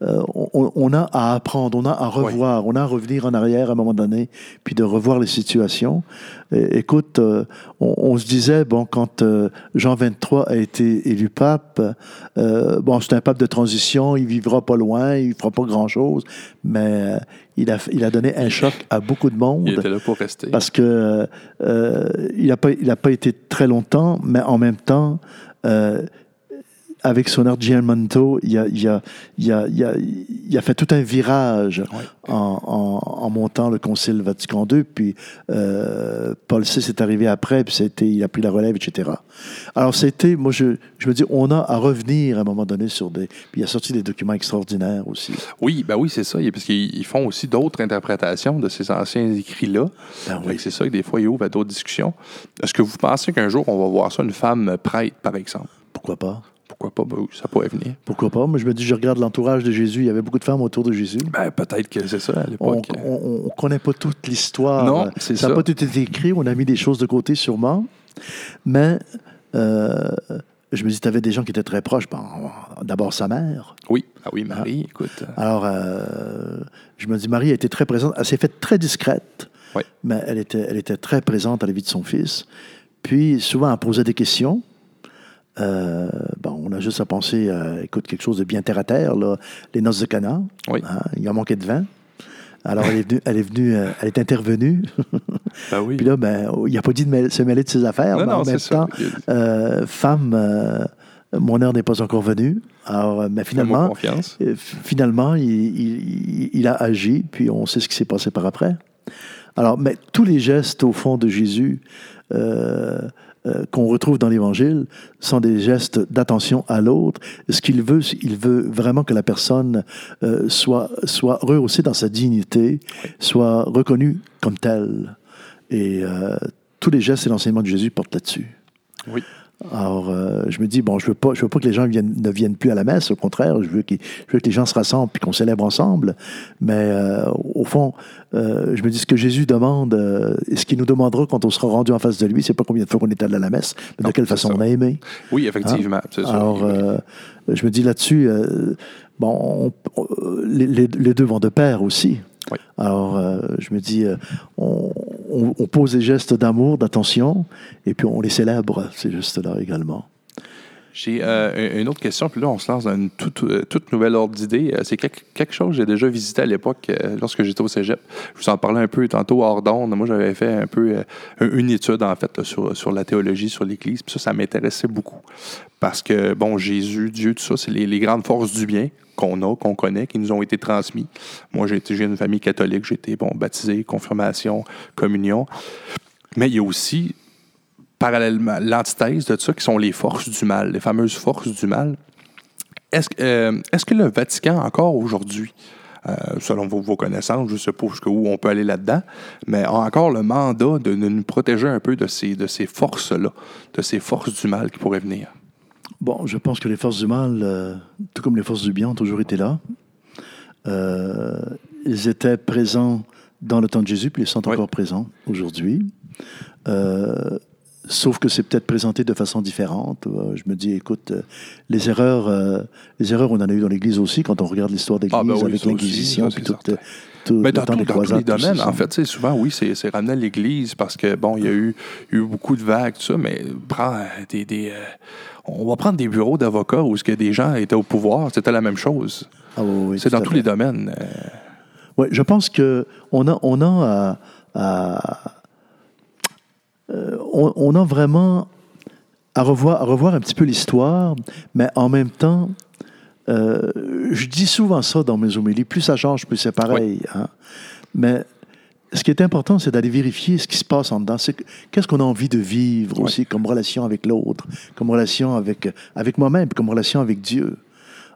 euh, on, a à apprendre, on a à revoir, on a à revenir en arrière à un moment donné, puis de revoir les situations. écoute, euh, on, se disait, bon, quand Jean 23 a été élu pape, bon, c'est un pape de transition, il vivra pas loin, il fera pas grand-chose, mais il a, il a donné un choc à beaucoup de monde. Il était là pour rester. Parce que il n'a pas, il a pas été très longtemps, mais en même temps, uh, avec son Giamanto, il a, il, a, il, a, il a, fait tout un virage en, en, montant le Concile Vatican II, puis euh, Paul VI est arrivé après, puis c'était, il a pris la relève, etc. Alors c'était, moi je, je me dis, on a à revenir à un moment donné sur des... Puis il a sorti des documents extraordinaires aussi. Oui, ben oui, c'est ça, parce qu'ils font aussi d'autres interprétations de ces anciens écrits-là. Ben oui. C'est ça que des fois, ils ouvrent à d'autres discussions. Est-ce que vous pensez qu'un jour, on va voir ça, une femme prête, par exemple? Pourquoi pas? Pourquoi pas? Ben ça pourrait venir. Pourquoi pas? Moi, je me dis, je regarde l'entourage de Jésus. Il y avait beaucoup de femmes autour de Jésus. Ben, peut-être que c'est ça à l'époque. On ne connaît pas toute l'histoire. Non, c'est ça. Ça n'a pas tout été écrit. On a mis des choses de côté, sûrement. Mais euh, je me dis, tu avais des gens qui étaient très proches. D'abord, sa mère. Oui. Ah oui, Marie, ah. écoute. Alors, euh, je me dis, Marie a été très présente. Elle s'est faite très discrète. Oui. Mais elle était, elle était très présente à la vie de son fils. Puis, souvent, elle posait des questions. Euh, bon, on a juste à penser à écoute, quelque chose de bien terre à terre, là, les noces de Cana. Oui. Hein, il en manquait de vin. Alors, elle est venue, elle est, venue, euh, elle est intervenue. Ben oui. Puis là, ben, il n'a pas dit de se mêler de ses affaires. mais en même temps, euh, femme, mon heure n'est pas encore venue. Alors, mais finalement, finalement il, il, il, a agi, puis on sait ce qui s'est passé par après. Alors, mais tous les gestes, au fond, de Jésus, euh, qu'on retrouve dans l'Évangile sont des gestes d'attention à l'autre. Ce qu'il veut, il veut vraiment que la personne euh, soit, soit rehaussée dans sa dignité, soit reconnue comme telle. Et euh, tous les gestes et l'enseignement de Jésus portent là-dessus. Oui. Alors, euh, je me dis, bon, je ne veux, pas, je veux pas que les gens viennent, ne viennent plus à la messe, au contraire, je veux, je veux que les gens se rassemblent puis qu'on célèbre ensemble. Mais euh, au fond, euh, je me dis, ce que Jésus demande, et ce qu'il nous demandera quand on sera rendu en face de lui, c'est pas combien de fois on est allé à la messe, mais de quelle façon on a aimé. Oui, effectivement. Hein? Alors, je me dis là-dessus, bon, les, les, deux vont de pair aussi. Oui. Alors, je me dis, on on, pose des gestes d'amour, d'attention, et puis on les célèbre, ces gestes-là également. J'ai euh, une autre question, puis là, on se lance dans une toute, euh, toute nouvelle ordre d'idée. Euh, c'est quelque, chose que j'ai déjà visité à l'époque, lorsque j'étais au cégep. Je vous en parlais un peu tantôt hors d'onde. Moi, j'avais fait un peu une étude, en fait, sur, sur la théologie, sur l'Église. Puis ça, ça m'intéressait beaucoup. Parce que, bon, Jésus, Dieu, tout ça, c'est les, grandes forces du bien qu'on a, qu'on connaît, qui nous ont été transmis. Moi, j'ai une famille catholique, j'ai été, baptisé, confirmation, communion. Mais il y a aussi parallèlement l'antithèse de ça, qui sont les forces du mal, les fameuses forces du mal. Est-ce euh, que le Vatican, encore aujourd'hui, euh, selon vos, connaissances, je ne sais pas on peut aller là-dedans, mais a encore le mandat de, nous protéger un peu de ces, de ces forces-là, de ces forces du mal qui pourraient venir? Bon, je pense que les forces du mal, euh, tout comme les forces du bien, ont toujours été là. ils étaient présents dans le temps de Jésus, puis ils sont encore présents aujourd'hui. Sauf que c'est peut-être présenté de façon différente. Euh, je me dis, écoute, euh, les erreurs, euh, les erreurs, on en a eu dans l'Église aussi quand on regarde l'histoire d'Église ah, ben avec l'Inquisition, puis tout, mais dans, tous les domaines, en fait, souvent, oui, c'est ramené à l'Église parce que, bon, il y a eu, eu beaucoup de vagues, tout ça, mais prend des, des on va prendre des bureaux d'avocats où ce que des gens étaient au pouvoir, c'était la même chose. Ah, oui, c'est dans tous les domaines. Oui, je pense qu'on a, on a à euh, on, a vraiment à revoir, à revoir un petit peu l'histoire, mais en même temps, euh, je dis souvent ça dans mes homélies, plus ça change, plus c'est pareil. Hein. Mais ce qui est important, c'est d'aller vérifier ce qui se passe en dedans. Qu'est-ce qu'on a envie de vivre aussi comme relation avec l'autre, comme relation avec, avec moi-même, comme relation avec Dieu.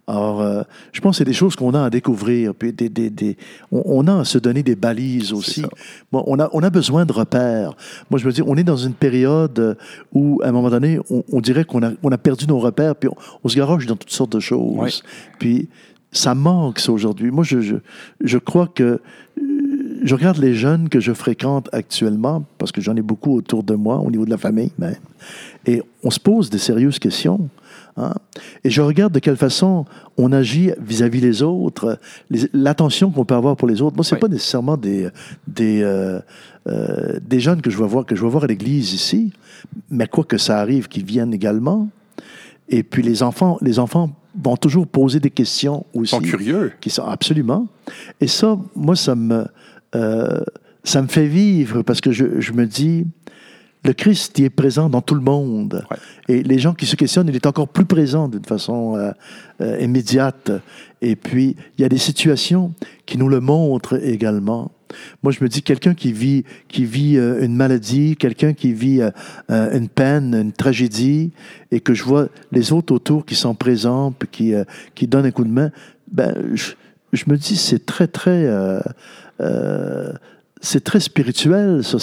Alors, euh, je pense que c'est des choses qu'on a à découvrir. Puis des, des, des, on, a à se donner des balises aussi. Bon, on, a, on a besoin de repères. Moi, je me dis, on est dans une période où, à un moment donné, on, dirait qu'on a, on a perdu nos repères, puis on, se garoche dans toutes sortes de choses. Puis ça manque, ça, aujourd'hui. Moi, je, je, je crois que euh, je regarde les jeunes que je fréquente actuellement, parce que j'en ai beaucoup autour de moi, au niveau de la famille même, et on se pose des sérieuses questions. Hein. Et je regarde de quelle façon on agit vis-à-vis les autres, l'attention qu'on peut avoir pour les autres. Moi, ce n'est pas nécessairement des, des, euh, euh, des jeunes que je vois voir, que je vois voir à l'église ici, mais quoi que ça arrive, qu'ils viennent également. Et puis les enfants, les enfants vont toujours poser des questions aussi. Ils sont curieux. Qui sont absolument. Et ça, moi, ça me, euh, ça me fait vivre parce que je, je me dis, le Christ il est présent dans tout le monde. Et les gens qui se questionnent, il est encore plus présent d'une façon euh, euh, immédiate. Et puis, il y a des situations qui nous le montrent également. Moi, je me dis, quelqu'un qui vit, qui vit euh, une maladie, quelqu'un qui vit une peine, une tragédie, et que je vois les autres autour qui sont présents, puis qui, qui donnent un coup de main, ben, je, je me dis, c'est très, très c'est très spirituel, ça.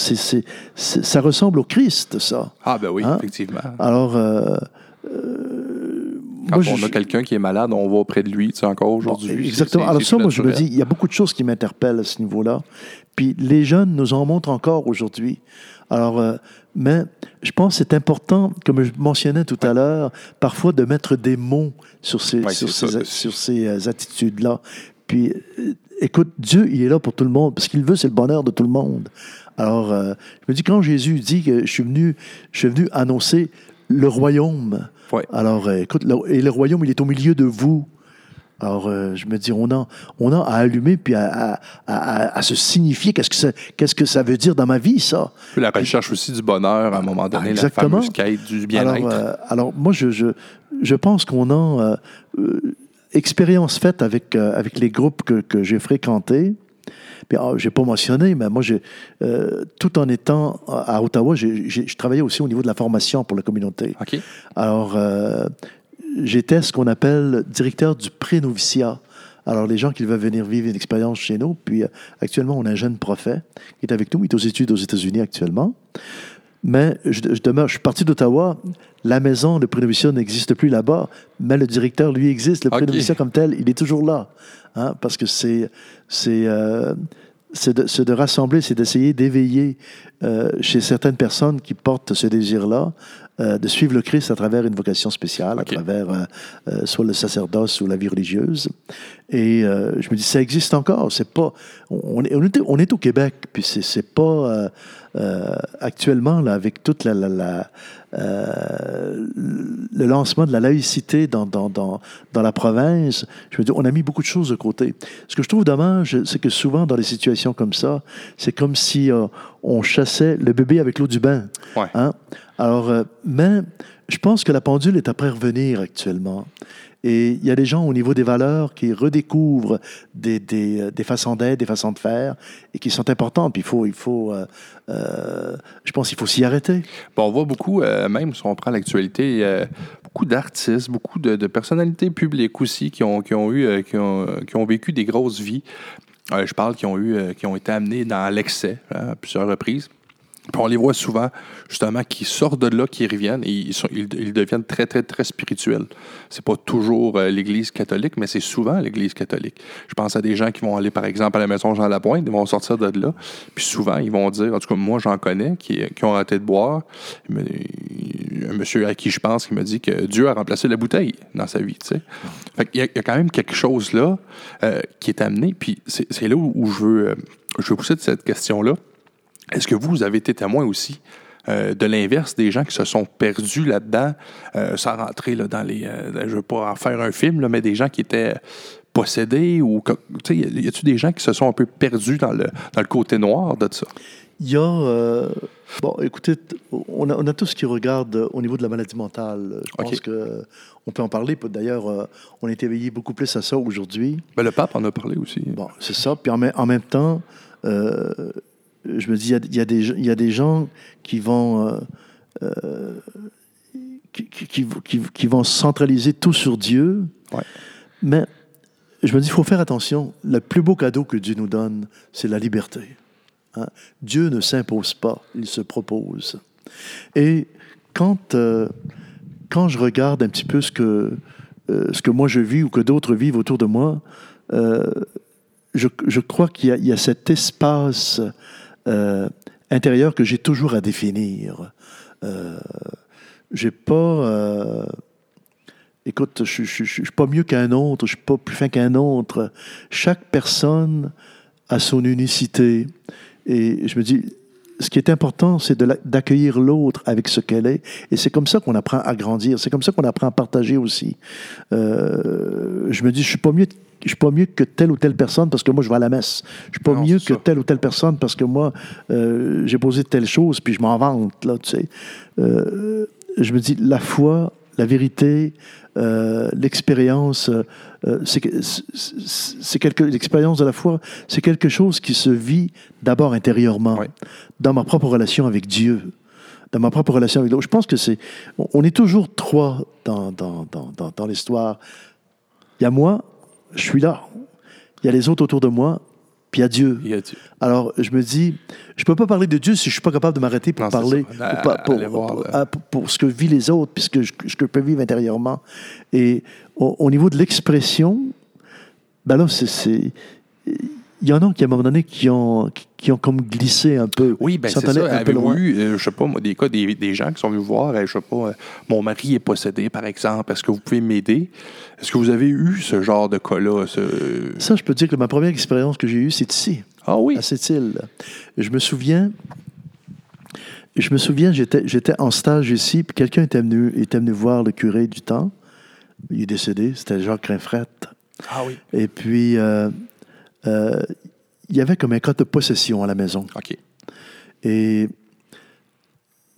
ça ressemble au Christ, ça. Ah, ben oui, hein? effectivement. Alors, euh, euh, Quand on a quelqu'un qui est malade, on va auprès de lui, tu sais, encore aujourd'hui. exactement. Alors, ça, moi, je me dis, il y a beaucoup de choses qui m'interpellent à ce niveau-là. Puis les jeunes nous en montrent encore aujourd'hui. Alors, euh, mais je pense que c'est important, comme je mentionnais tout à l'heure, parfois de mettre des mots sur ces, sur, ces, sur ces attitudes-là. Puis écoute, Dieu, il est là pour tout le monde. parce qu'il veut, c'est le bonheur de tout le monde. Alors, euh, je me dis, quand Jésus dit que je suis venu, je suis venu annoncer le royaume. Alors, euh, écoute, et le royaume, il est au milieu de vous. Alors, euh, je me dis, on a, on a à allumer puis à, se signifier qu'est-ce que, ça, qu'est-ce que ça veut dire dans ma vie, ça. Puis la recherche aussi du bonheur, à un moment donné, Exactement. la fameuse quête du bien-être. Alors, alors moi, je, je, je pense qu'on a expérience faite avec, euh, avec les groupes que, que j'ai fréquentés, puis, ah, j'ai pas mentionné, mais moi, j'ai, euh, tout en étant à Ottawa, j'ai, je travaillais aussi au niveau de la formation pour la communauté. Alors, euh, j'étais ce qu'on appelle directeur du pré-noviciat. Alors, les gens qui veulent venir vivre une expérience chez nous, puis actuellement, on a un jeune prophète qui est avec nous, il est aux études aux États-Unis actuellement. Mais je, demeure, je suis parti d'Ottawa. La maison, le prénovicia n'existe plus là-bas, mais le directeur, lui, existe. Le okay. comme tel, il est toujours là. Hein, parce que c'est c'est euh, de, de, rassembler, c'est d'essayer d'éveiller euh, chez certaines personnes qui portent ce désir-là euh, de suivre le Christ à travers une vocation spéciale, à travers euh, euh, soit le sacerdoce ou la vie religieuse. Et je me dis, ça existe encore. C'est pas, on, est, on, est, au Québec, puis c'est pas actuellement là avec toute la, la, le lancement de la laïcité dans, dans, dans, dans, la province. Je me dis, on a mis beaucoup de choses de côté. Ce que je trouve dommage, c'est que souvent dans des situations comme ça, c'est comme si on chassait le bébé avec l'eau du bain. Hein? Alors, euh, mais je pense que la pendule est après revenir actuellement. Et il y a des gens au niveau des valeurs qui redécouvrent des, euh, des façons d'être, des façons de faire, et qui sont importantes. Puis il faut, il faut euh, je pense qu'il faut s'y arrêter. Bon, on voit beaucoup, même si on prend l'actualité, beaucoup d'artistes, beaucoup de, personnalités publiques aussi qui ont, qui ont eu, qui ont, qui ont vécu des grosses vies. je parle qui ont eu, qui ont été amenés dans l'excès hein, à plusieurs reprises on les voit souvent, justement, qui sortent de là, qui reviennent et ils, sont, ils, deviennent très, très, très spirituels. C'est pas toujours euh, l'Église catholique, mais c'est souvent l'Église catholique. Je pense à des gens qui vont aller, par exemple, à la maison Jean Lapointe, ils vont sortir de là, puis souvent, ils vont dire, en tout cas, moi, j'en connais, qui, qui, ont arrêté de boire. Un monsieur à qui je pense qui me dit que Dieu a remplacé la bouteille dans sa vie, tu sais. il, y a, quand même quelque chose là euh, qui est amené, puis c'est là où, je veux, euh, je veux pousser de cette question-là. Est-ce que vous avez été témoin aussi euh, de l'inverse, des gens qui se sont perdus là-dedans, euh, sans rentrer là, dans les. Euh, je ne veux pas en faire un film, là, mais des gens qui étaient possédés ou. Y a-t-il des gens qui se sont un peu perdus dans le, dans le côté noir de ça? Il y a. bon, écoutez, on a, on a tout ce qui regarde au niveau de la maladie mentale. Je pense que on peut en parler. D'ailleurs, on est éveillé beaucoup plus à ça aujourd'hui. Ben, le pape en a parlé aussi. Bon, c'est ça. Puis en, en même temps, je me dis, il y, a, des, il y a des gens qui vont, euh, euh, qui, qui, vont centraliser tout sur Dieu. Mais je me dis, il faut faire attention. Le plus beau cadeau que Dieu nous donne, c'est la liberté. Hein. Dieu ne s'impose pas, il se propose. Et quand, euh, quand je regarde un petit peu ce que, ce que moi je vis ou que d'autres vivent autour de moi, je, je, crois qu'il y, y, a cet espace euh, intérieur que j'ai toujours à définir. Euh, j'ai pas. Euh, écoute, je, je, suis pas mieux qu'un autre, je suis pas plus fin qu'un autre. Chaque personne a son unicité. Et je me dis, ce qui est important, c'est d'accueillir l'autre avec ce qu'elle est. Et c'est comme ça qu'on apprend à grandir. C'est comme ça qu'on apprend à partager aussi. Euh, je me dis, je suis pas mieux je suis pas mieux que telle ou telle personne parce que moi je vais à la messe. Je suis pas mieux que telle ou telle personne parce que moi euh, j'ai posé telle chose puis je m'en vante là, tu sais. Euh, je me dis la foi, la vérité, l'expérience, c'est quelque l'expérience de la foi, c'est quelque chose qui se vit d'abord intérieurement dans ma propre relation avec Dieu, dans ma propre relation avec l'autre. Je pense que c'est. On est toujours trois dans, dans, dans, dans, l'histoire. Il y a moi, je suis là. Il y a les autres autour de moi, puis a Dieu. Dieu. Alors, je me dis, je ne peux pas parler de Dieu si je ne suis pas capable de m'arrêter pour parler, pour, ce que vivent les autres, puis ce que je, peux vivre intérieurement. Et au, niveau de l'expression, ben là, c'est il y en a qui, à un moment donné, qui ont, qui ont comme glissé un peu. Oui, bien c'est ça. Avez-vous eu, euh, je sais pas, des cas, des, des, gens qui sont venus voir, euh, je sais pas, euh, mon mari est possédé, par exemple, est-ce que vous pouvez m'aider? Est-ce que vous avez eu ce genre de cas-là? Ça, je peux dire que ma première expérience que j'ai eue, c'est ici. Ah oui? À cette île. Je me souviens... Je me souviens, j'étais, j'étais en stage ici, puis quelqu'un était venu, était venu voir le curé du temps. Il est décédé, c'était Jacques Rinfrette. Ah oui. Et puis, euh, il y avait comme un cas de possession à la maison. OK. Et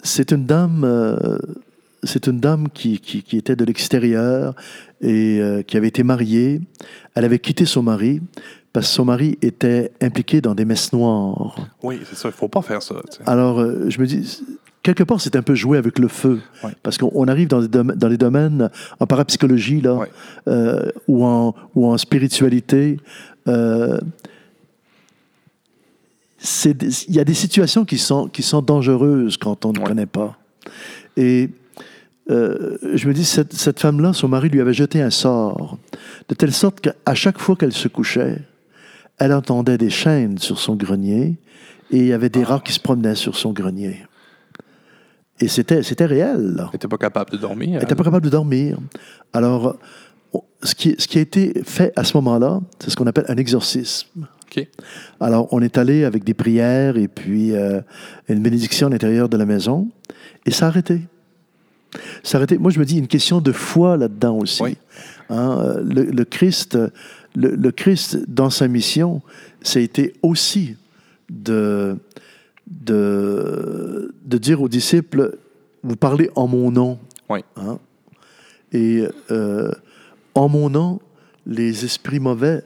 c'est une dame, euh, c'est une dame qui, qui, était de l'extérieur et euh, qui avait été mariée. Elle avait quitté son mari parce que son mari était impliqué dans des messes noires. Oui, c'est ça. Il ne faut pas faire ça. Alors, je me dis, quelque part, c'est un peu jouer avec le feu. Parce qu'on arrive dans, dans, les domaines en parapsychologie, là, ou, en, ou en spiritualité, euh, il y a des situations qui sont, qui sont dangereuses quand on ne connaît pas. Et euh, je me dis, cette, cette femme-là, son mari lui avait jeté un sort, de telle sorte qu'à chaque fois qu'elle se couchait, elle entendait des chaînes sur son grenier et il y avait des ah. rats qui se promenaient sur son grenier. Et c'était, c'était réel. Elle n'était pas capable de dormir. Elle n'était pas capable de dormir. Alors, ce qui, ce qui a été fait à ce moment-là, c'est ce qu'on appelle un exorcisme. Alors, on est allé avec des prières et puis euh, une bénédiction à l'intérieur de la maison, et ça a arrêté. Ça a arrêté. Moi, je me dis, une question de foi là-dedans aussi. Hein, le, Christ, le, Christ, dans sa mission, ça a été aussi de, de, de dire aux disciples, vous parlez en mon nom. Oui. Hein? Et euh, en mon nom, les esprits mauvais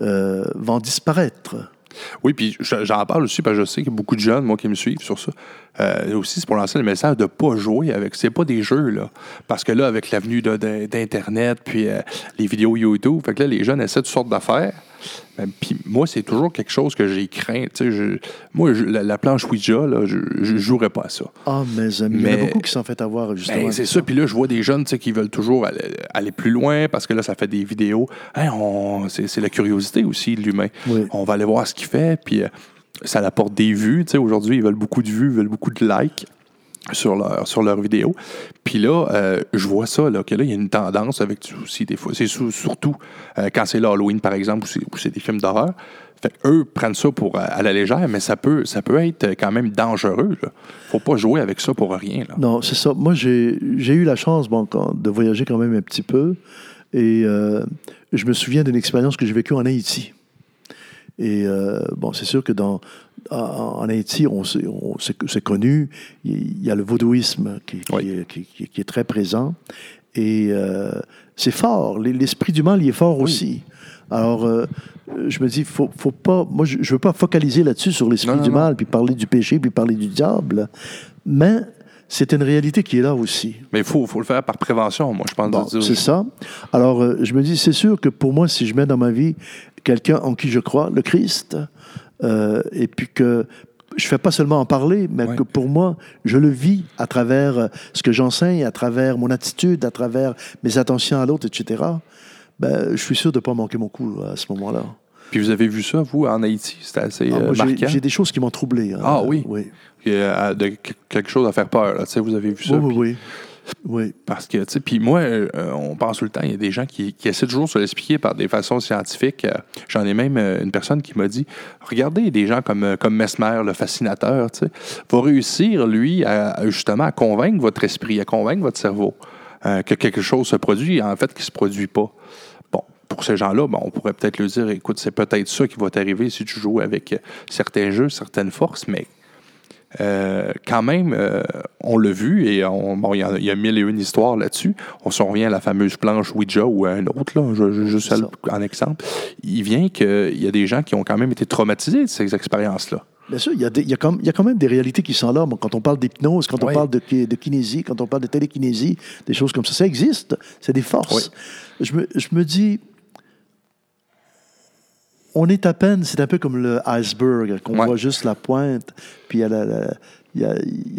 euh, vont disparaître. Oui, puis j'en parle aussi parce que je sais qu'il y a beaucoup de jeunes, moi, qui me suivent sur ça. Euh, aussi, c'est pour lancer le message de ne pas jouer avec. C'est pas des jeux, là. Parce que là, avec l'avenue d'Internet, puis euh, les vidéos YouTube, fait que là, les jeunes essaient toutes sortes d'affaires. Ben, puis moi, c'est toujours quelque chose que j'ai craint. Je, moi, la, planche Ouija, là, je ne jouerais pas à ça. Ah, mes amis, il y en a beaucoup qui s'en fait avoir, justement. Ben, c'est ça. Puis là, je vois des jeunes qui veulent toujours aller, plus loin parce que là, ça fait des vidéos. c'est la curiosité aussi de l'humain. On va aller voir ce qu'il fait, puis euh, ça apporte des vues. Aujourd'hui, ils veulent beaucoup de vues, ils veulent beaucoup de likes sur leur, sur vidéo. Puis là, euh, je vois ça, là, que là, il y a une tendance avec aussi des fois. C'est surtout euh, quand c'est l'Halloween, par exemple, ou c'est des films d'horreur. Eux prennent ça euh, à la légère, mais ça peut, être quand même dangereux. Là. Faut pas jouer avec ça pour rien. Non, c'est ça. Moi, j'ai eu la chance bon, de voyager quand même un petit peu. Et je me souviens d'une expérience que j'ai vécue en Haïti. Et bon, c'est sûr que dans, en Haïti, on, c'est connu, il y a le vaudouisme qui, qui, est très présent. Et euh, c'est fort. L'esprit du mal, il est fort aussi. Alors, euh, je me dis, faut, faut pas. Moi, je ne veux pas focaliser là-dessus sur l'esprit du mal, puis parler du péché, puis parler du diable. Mais c'est une réalité qui est là aussi. Mais il faut, faut, le faire par prévention, moi, je pense. c'est ça. Alors, euh, je me dis, c'est sûr que pour moi, si je mets dans ma vie quelqu'un en qui je crois, le Christ, euh, et puis que je ne fais pas seulement en parler, mais que pour moi, je le vis à travers euh, ce que j'enseigne, à travers mon attitude, à travers mes attentions à l'autre, etc. Ben, je suis sûr de ne pas manquer mon coup à ce moment-là. Puis vous avez vu ça, vous, en Haïti? C'était assez ah, euh, marquant? J'ai des choses qui m'ont troublé. Hein. Ah oui? Oui. de, quelque chose à faire peur. Là. Vous avez vu ça? Oui, oui, oui. Oui. Parce que, tu sais, puis moi, euh, on pense tout le temps, il y a des gens qui, essaient toujours de se l'expliquer par des façons scientifiques. Euh, j'en ai même euh, une personne qui m'a dit regardez des gens comme, comme Mesmer, le fascinateur, tu sais, va réussir, lui, à, justement, à convaincre votre esprit, à convaincre votre cerveau que quelque chose se produit, en fait, qui ne se produit pas. Bon, pour ces gens-là, on pourrait peut-être leur dire écoute, c'est peut-être ça qui va t'arriver si tu joues avec certains jeux, certaines forces, mais euh, quand même, euh, on l'a vu et bon, il y, a mille et une histoires là-dessus. On s'en revient à la fameuse planche Ouija ou à un autre, là, juste en exemple. Il vient qu'il y a des gens qui ont quand même été traumatisés de ces expériences-là. Bien sûr, il y, a il, y a quand, il y, a quand, même des réalités qui sont là. Quand on parle d'hypnose, quand on parle de, de, kinésie, quand on parle de télékinésie, des choses comme ça, ça existe. C'est des forces. Je, me, je me dis, on est à peine, c'est un peu comme le iceberg, qu'on voit juste la pointe, puis il y a,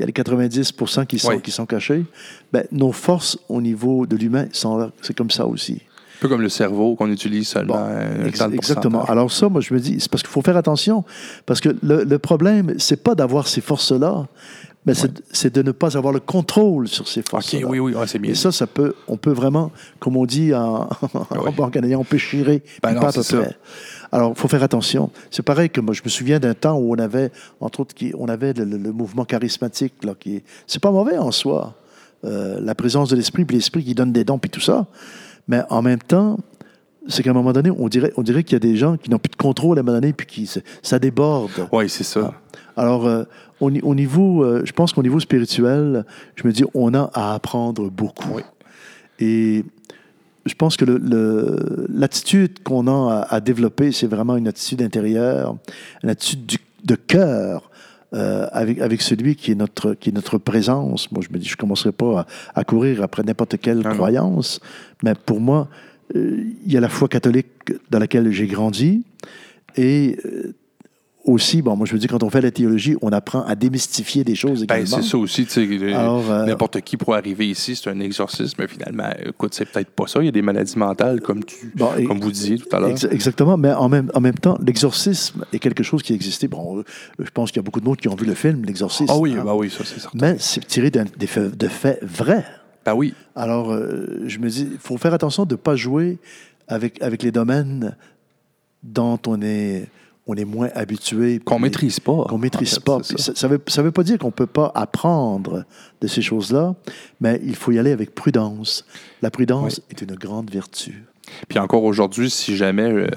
les 90 qui sont, qui sont cachés. Ben, nos forces au niveau de l'humain sont là. C'est comme ça aussi. Un peu comme le cerveau qu'on utilise seulement. exactement. Alors ça, moi, je me dis, c'est parce qu'il faut faire attention. Parce que le, le problème, c'est pas d'avoir ces forces-là, mais c'est de ne pas avoir le contrôle sur ces forces. -là. oui, oui, c'est bien. Et ça, ça peut, on peut vraiment, comme on dit en, en canadien, on peut chirer, ben pas Alors, il faut faire attention. C'est pareil que moi, je me souviens d'un temps où on avait, entre autres, qui, on avait le, mouvement charismatique, là, qui c'est pas mauvais en soi, euh, la présence de l'esprit, puis l'esprit qui donne des dons, puis tout ça. Mais en même temps, c'est qu'à un moment donné, on dirait, on dirait qu'il y a des gens qui n'ont plus de contrôle à un moment donné, puis qui, ça déborde. Oui, c'est ça. Alors, euh, au, niveau, euh, je pense qu'au niveau spirituel, je me dis, on a à apprendre beaucoup. Et je pense que l'attitude qu'on a à, développer, c'est vraiment une attitude intérieure, une attitude de cœur. Euh, avec, avec celui qui est, notre, qui est notre présence. Moi, je me dis, je ne commencerai pas à, courir après n'importe quelle croyance, mais pour moi, il y a la foi catholique dans laquelle j'ai grandi, et aussi, bon, moi je me dis, quand on fait la théologie, on apprend à démystifier des choses ben, c'est ça aussi, euh, n'importe qui pourrait arriver ici, c'est un exorcisme, mais finalement, écoute, c'est peut-être pas ça. Il y a des maladies mentales, comme, tu, comme vous disiez tout à l'heure. exactement, mais en même, en même temps, l'exorcisme est quelque chose qui existait. Bon, je pense qu'il y a beaucoup de monde qui ont vu le film, l'exorcisme. Ah oui, hein. ben oui, ça c'est certain. Mais c'est tiré des faits, de faits vrais. Ben oui. Alors, euh, je me dis, il faut faire attention de ne pas jouer avec, avec les domaines dont on est, on est moins habitué. Qu'on maîtrise pas. Qu'on maîtrise pas. Ça ne veut, pas dire qu'on ne peut pas apprendre de ces choses-là, mais il faut y aller avec prudence. La prudence est une grande vertu. Puis encore aujourd'hui, si jamais euh,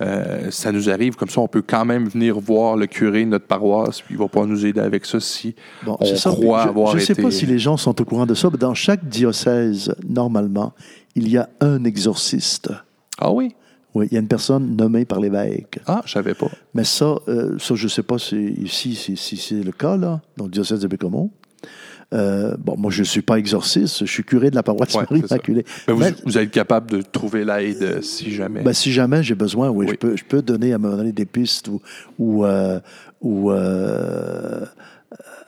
euh, ça nous arrive comme ça, on peut quand même venir voir le curé de notre paroisse, puis il va pas nous aider avec ça si on croit avoir je été... Je ne sais pas si les gens sont au courant de ça, mais dans chaque diocèse, normalement, il y a un exorciste. Ah oui? Oui, il y a une personne nommée par l'évêque. Ah, je savais pas. Mais ça, euh, ça je ne sais pas si ici si, c'est le cas, là, dans le diocèse de Bécomont. Euh, bon, moi, je ne suis pas exorciste, je suis curé de la paroisse Marie Immaculée. vous, vous, êtes capable de trouver l'aide euh, si jamais. Ben, si jamais j'ai besoin, oui, Je, peux, je peux donner à me donner des pistes ou, ou, ou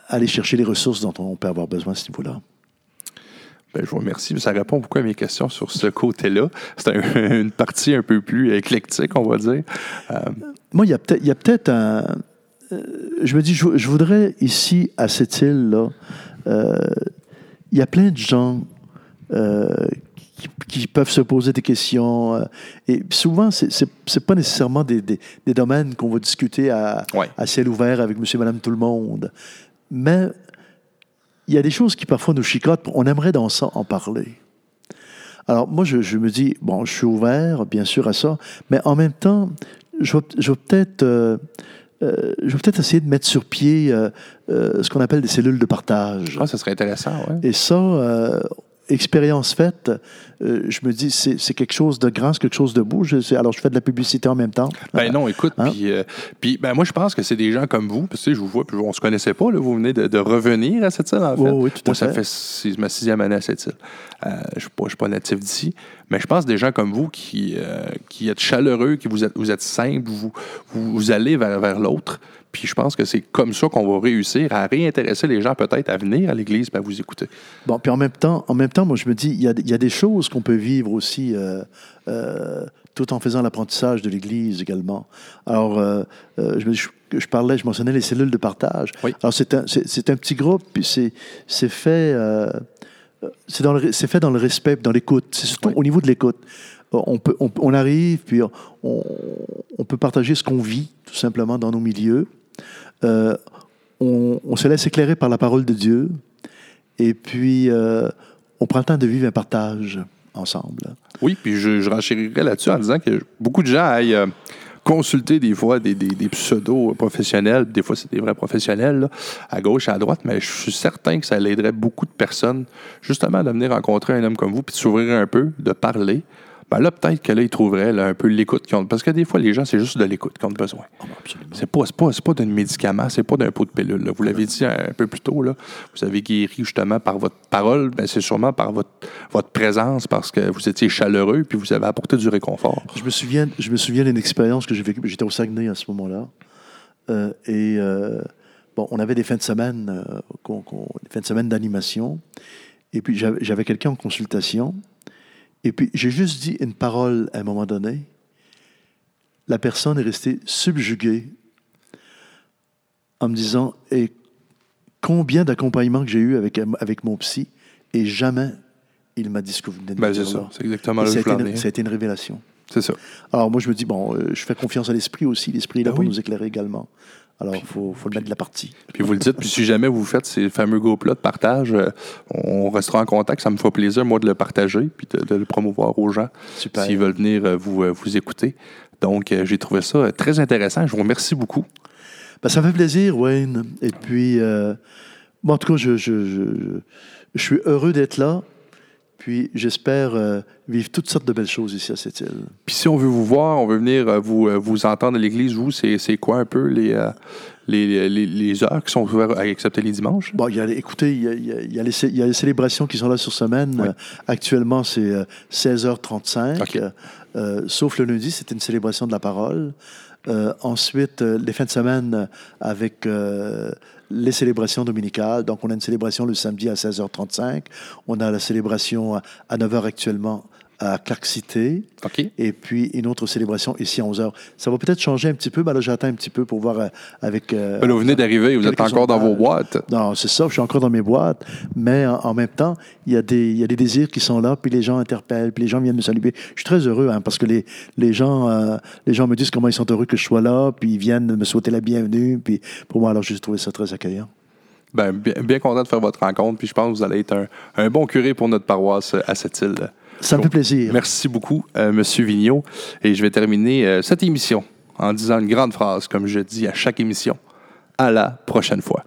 aller chercher les ressources dont on peut avoir besoin à ce niveau-là. Ben, je vous remercie. Ça répond beaucoup à mes questions sur ce côté-là. C'est une partie un peu plus éclectique, on va dire. Euh, Moi, il y a peut-être peut un. Euh, je me dis, je, voudrais ici, à cette île-là, euh, il y a plein de gens qui, peuvent se poser des questions. et souvent, ce n'est pas nécessairement des, des, domaines qu'on va discuter à, à ciel ouvert avec monsieur, madame, tout le monde. Mais il y a des choses qui parfois nous chicotent. On aimerait dans ça en parler. Alors moi, je, me dis, bon, je suis ouvert, bien sûr, à ça, mais en même temps, je vais, peut-être... Euh, euh, je vais peut-être essayer de mettre sur pied euh, ce qu'on appelle des cellules de partage. Ah, ça serait intéressant, oui. Et ça, expérience faite, euh, je me dis, c'est quelque chose de grand, c'est quelque chose de beau. Je, alors, je fais de la publicité en même temps. Ben non, écoute, hein? puis, euh, puis ben moi, je pense que c'est des gens comme vous, parce que je vous vois, puis on se connaissait pas, là, vous venez de, revenir à cette île, en fait. oui, tout moi, ça fait ma sixième année à cette île. Euh, je ne suis, pas natif d'ici, mais je pense des gens comme vous qui, qui êtes chaleureux, qui vous êtes, vous êtes simple, vous, vous, allez vers, vers l'autre. Puis je pense que c'est comme ça qu'on va réussir à réintéresser les gens peut-être à venir à l'Église et à vous écouter. Bon, puis en même temps, en même temps moi, je me dis, il y a, y a des choses qu'on peut vivre aussi euh, euh, tout en faisant l'apprentissage de l'Église également. Alors, euh, je, je, parlais, je mentionnais les cellules de partage. Alors, c'est un, c'est, un petit groupe, puis c'est, c'est fait... c'est, dans le, c'est fait dans le respect, dans l'écoute. C'est surtout au niveau de l'écoute. On, peut, on, arrive, puis on, on, peut partager ce qu'on vit, tout simplement, dans nos milieux. Euh, on, se laisse éclairer par la parole de Dieu et puis euh, on prend le temps de vivre un partage ensemble. Oui, puis je, je renchérirais là-dessus en disant que beaucoup de gens aillent euh, consulter des fois des, pseudo-professionnels, des fois c'est des vrais professionnels, à gauche et à droite, mais je suis certain que ça aiderait beaucoup de personnes justement de venir rencontrer un homme comme vous, puis de s'ouvrir un peu, de parler, ben là, peut-être que là, ils trouveraient un peu l'écoute qu'ils ont. Parce que des fois, les gens, c'est juste de l'écoute qu'ils ont besoin. Oh, absolument. C'est pas, pas, pas d'un médicament, c'est pas d'un pot de pilule. Vous l'avez dit un, peu plus tôt, là. vous avez guéri justement par votre parole, ben, c'est sûrement par votre, votre présence, parce que vous étiez chaleureux, puis vous avez apporté du réconfort. Je me souviens, je me souviens d'une expérience que j'ai vécue. J'étais au Saguenay à ce moment-là. Euh, et euh, bon, on avait des fins de semaine, euh, des fins de semaine d'animation. Et puis j'avais quelqu'un en consultation. Et puis, j'ai juste dit une parole à un moment donné. La personne est restée subjuguée en me disant Et combien d'accompagnements que j'ai eu avec, avec mon psy, et jamais il m'a dit ce que vous venez de ben, C'est ça, c'est exactement le ça, a été, ça a été une révélation. C'est ça. Alors, moi, je me dis Bon, euh, je fais confiance à l'esprit aussi. L'esprit est là ben pour nous éclairer également. Alors, il faut, le mettre de la partie. Puis vous le dites, puis si jamais vous faites ces fameux groupes-là de partage, euh, on restera en contact. Ça me fera plaisir, moi, de le partager puis de, le promouvoir aux gens s'ils veulent venir euh, vous, euh, vous écouter. Donc, j'ai trouvé ça très intéressant. Je vous remercie beaucoup. Ben, ça fait plaisir, Wayne. Et puis, moi, en tout cas, je, je suis heureux d'être là. Puis j'espère euh, vivre toutes sortes de belles choses ici à cette île. Puis si on veut vous voir, on veut venir euh, vous, euh, vous entendre à l'église, vous, c'est quoi un peu les, les, les, heures qui sont ouvertes, excepté les dimanches? Bon, y a, écoutez, il y a, y, a y a les célébrations qui sont là sur semaine. actuellement, c'est 16h35. sauf le lundi, c'est une célébration de la parole. ensuite, les fins de semaine avec les célébrations dominicales. Donc, on a une célébration le samedi à 16h35. On a la célébration à 9h actuellement à Clark City. Et puis une autre célébration ici à 11h. Ça va peut-être changer un petit peu. Ben là, j'attends un petit peu pour voir euh, avec. Euh, vous venez d'arriver, vous êtes encore dans vos boîtes. Non, c'est ça, je suis encore dans mes boîtes. Mais en, même temps, il y, a des, il y a des désirs qui sont là, puis les gens interpellent, puis les gens viennent me saluer. Je suis très heureux, hein, parce que les, les, gens, euh, les gens me disent comment ils sont heureux que je sois là, puis ils viennent me souhaiter la bienvenue. Puis pour moi, alors, j'ai trouvé ça très accueillant. Ben, bien, content de faire votre rencontre, puis je pense que vous allez être un, un bon curé pour notre paroisse à cette île. Ça me fait plaisir. Merci beaucoup, euh, Monsieur Vigneault. Et je vais terminer euh, cette émission en disant une grande phrase, comme je dis à chaque émission. À la prochaine fois.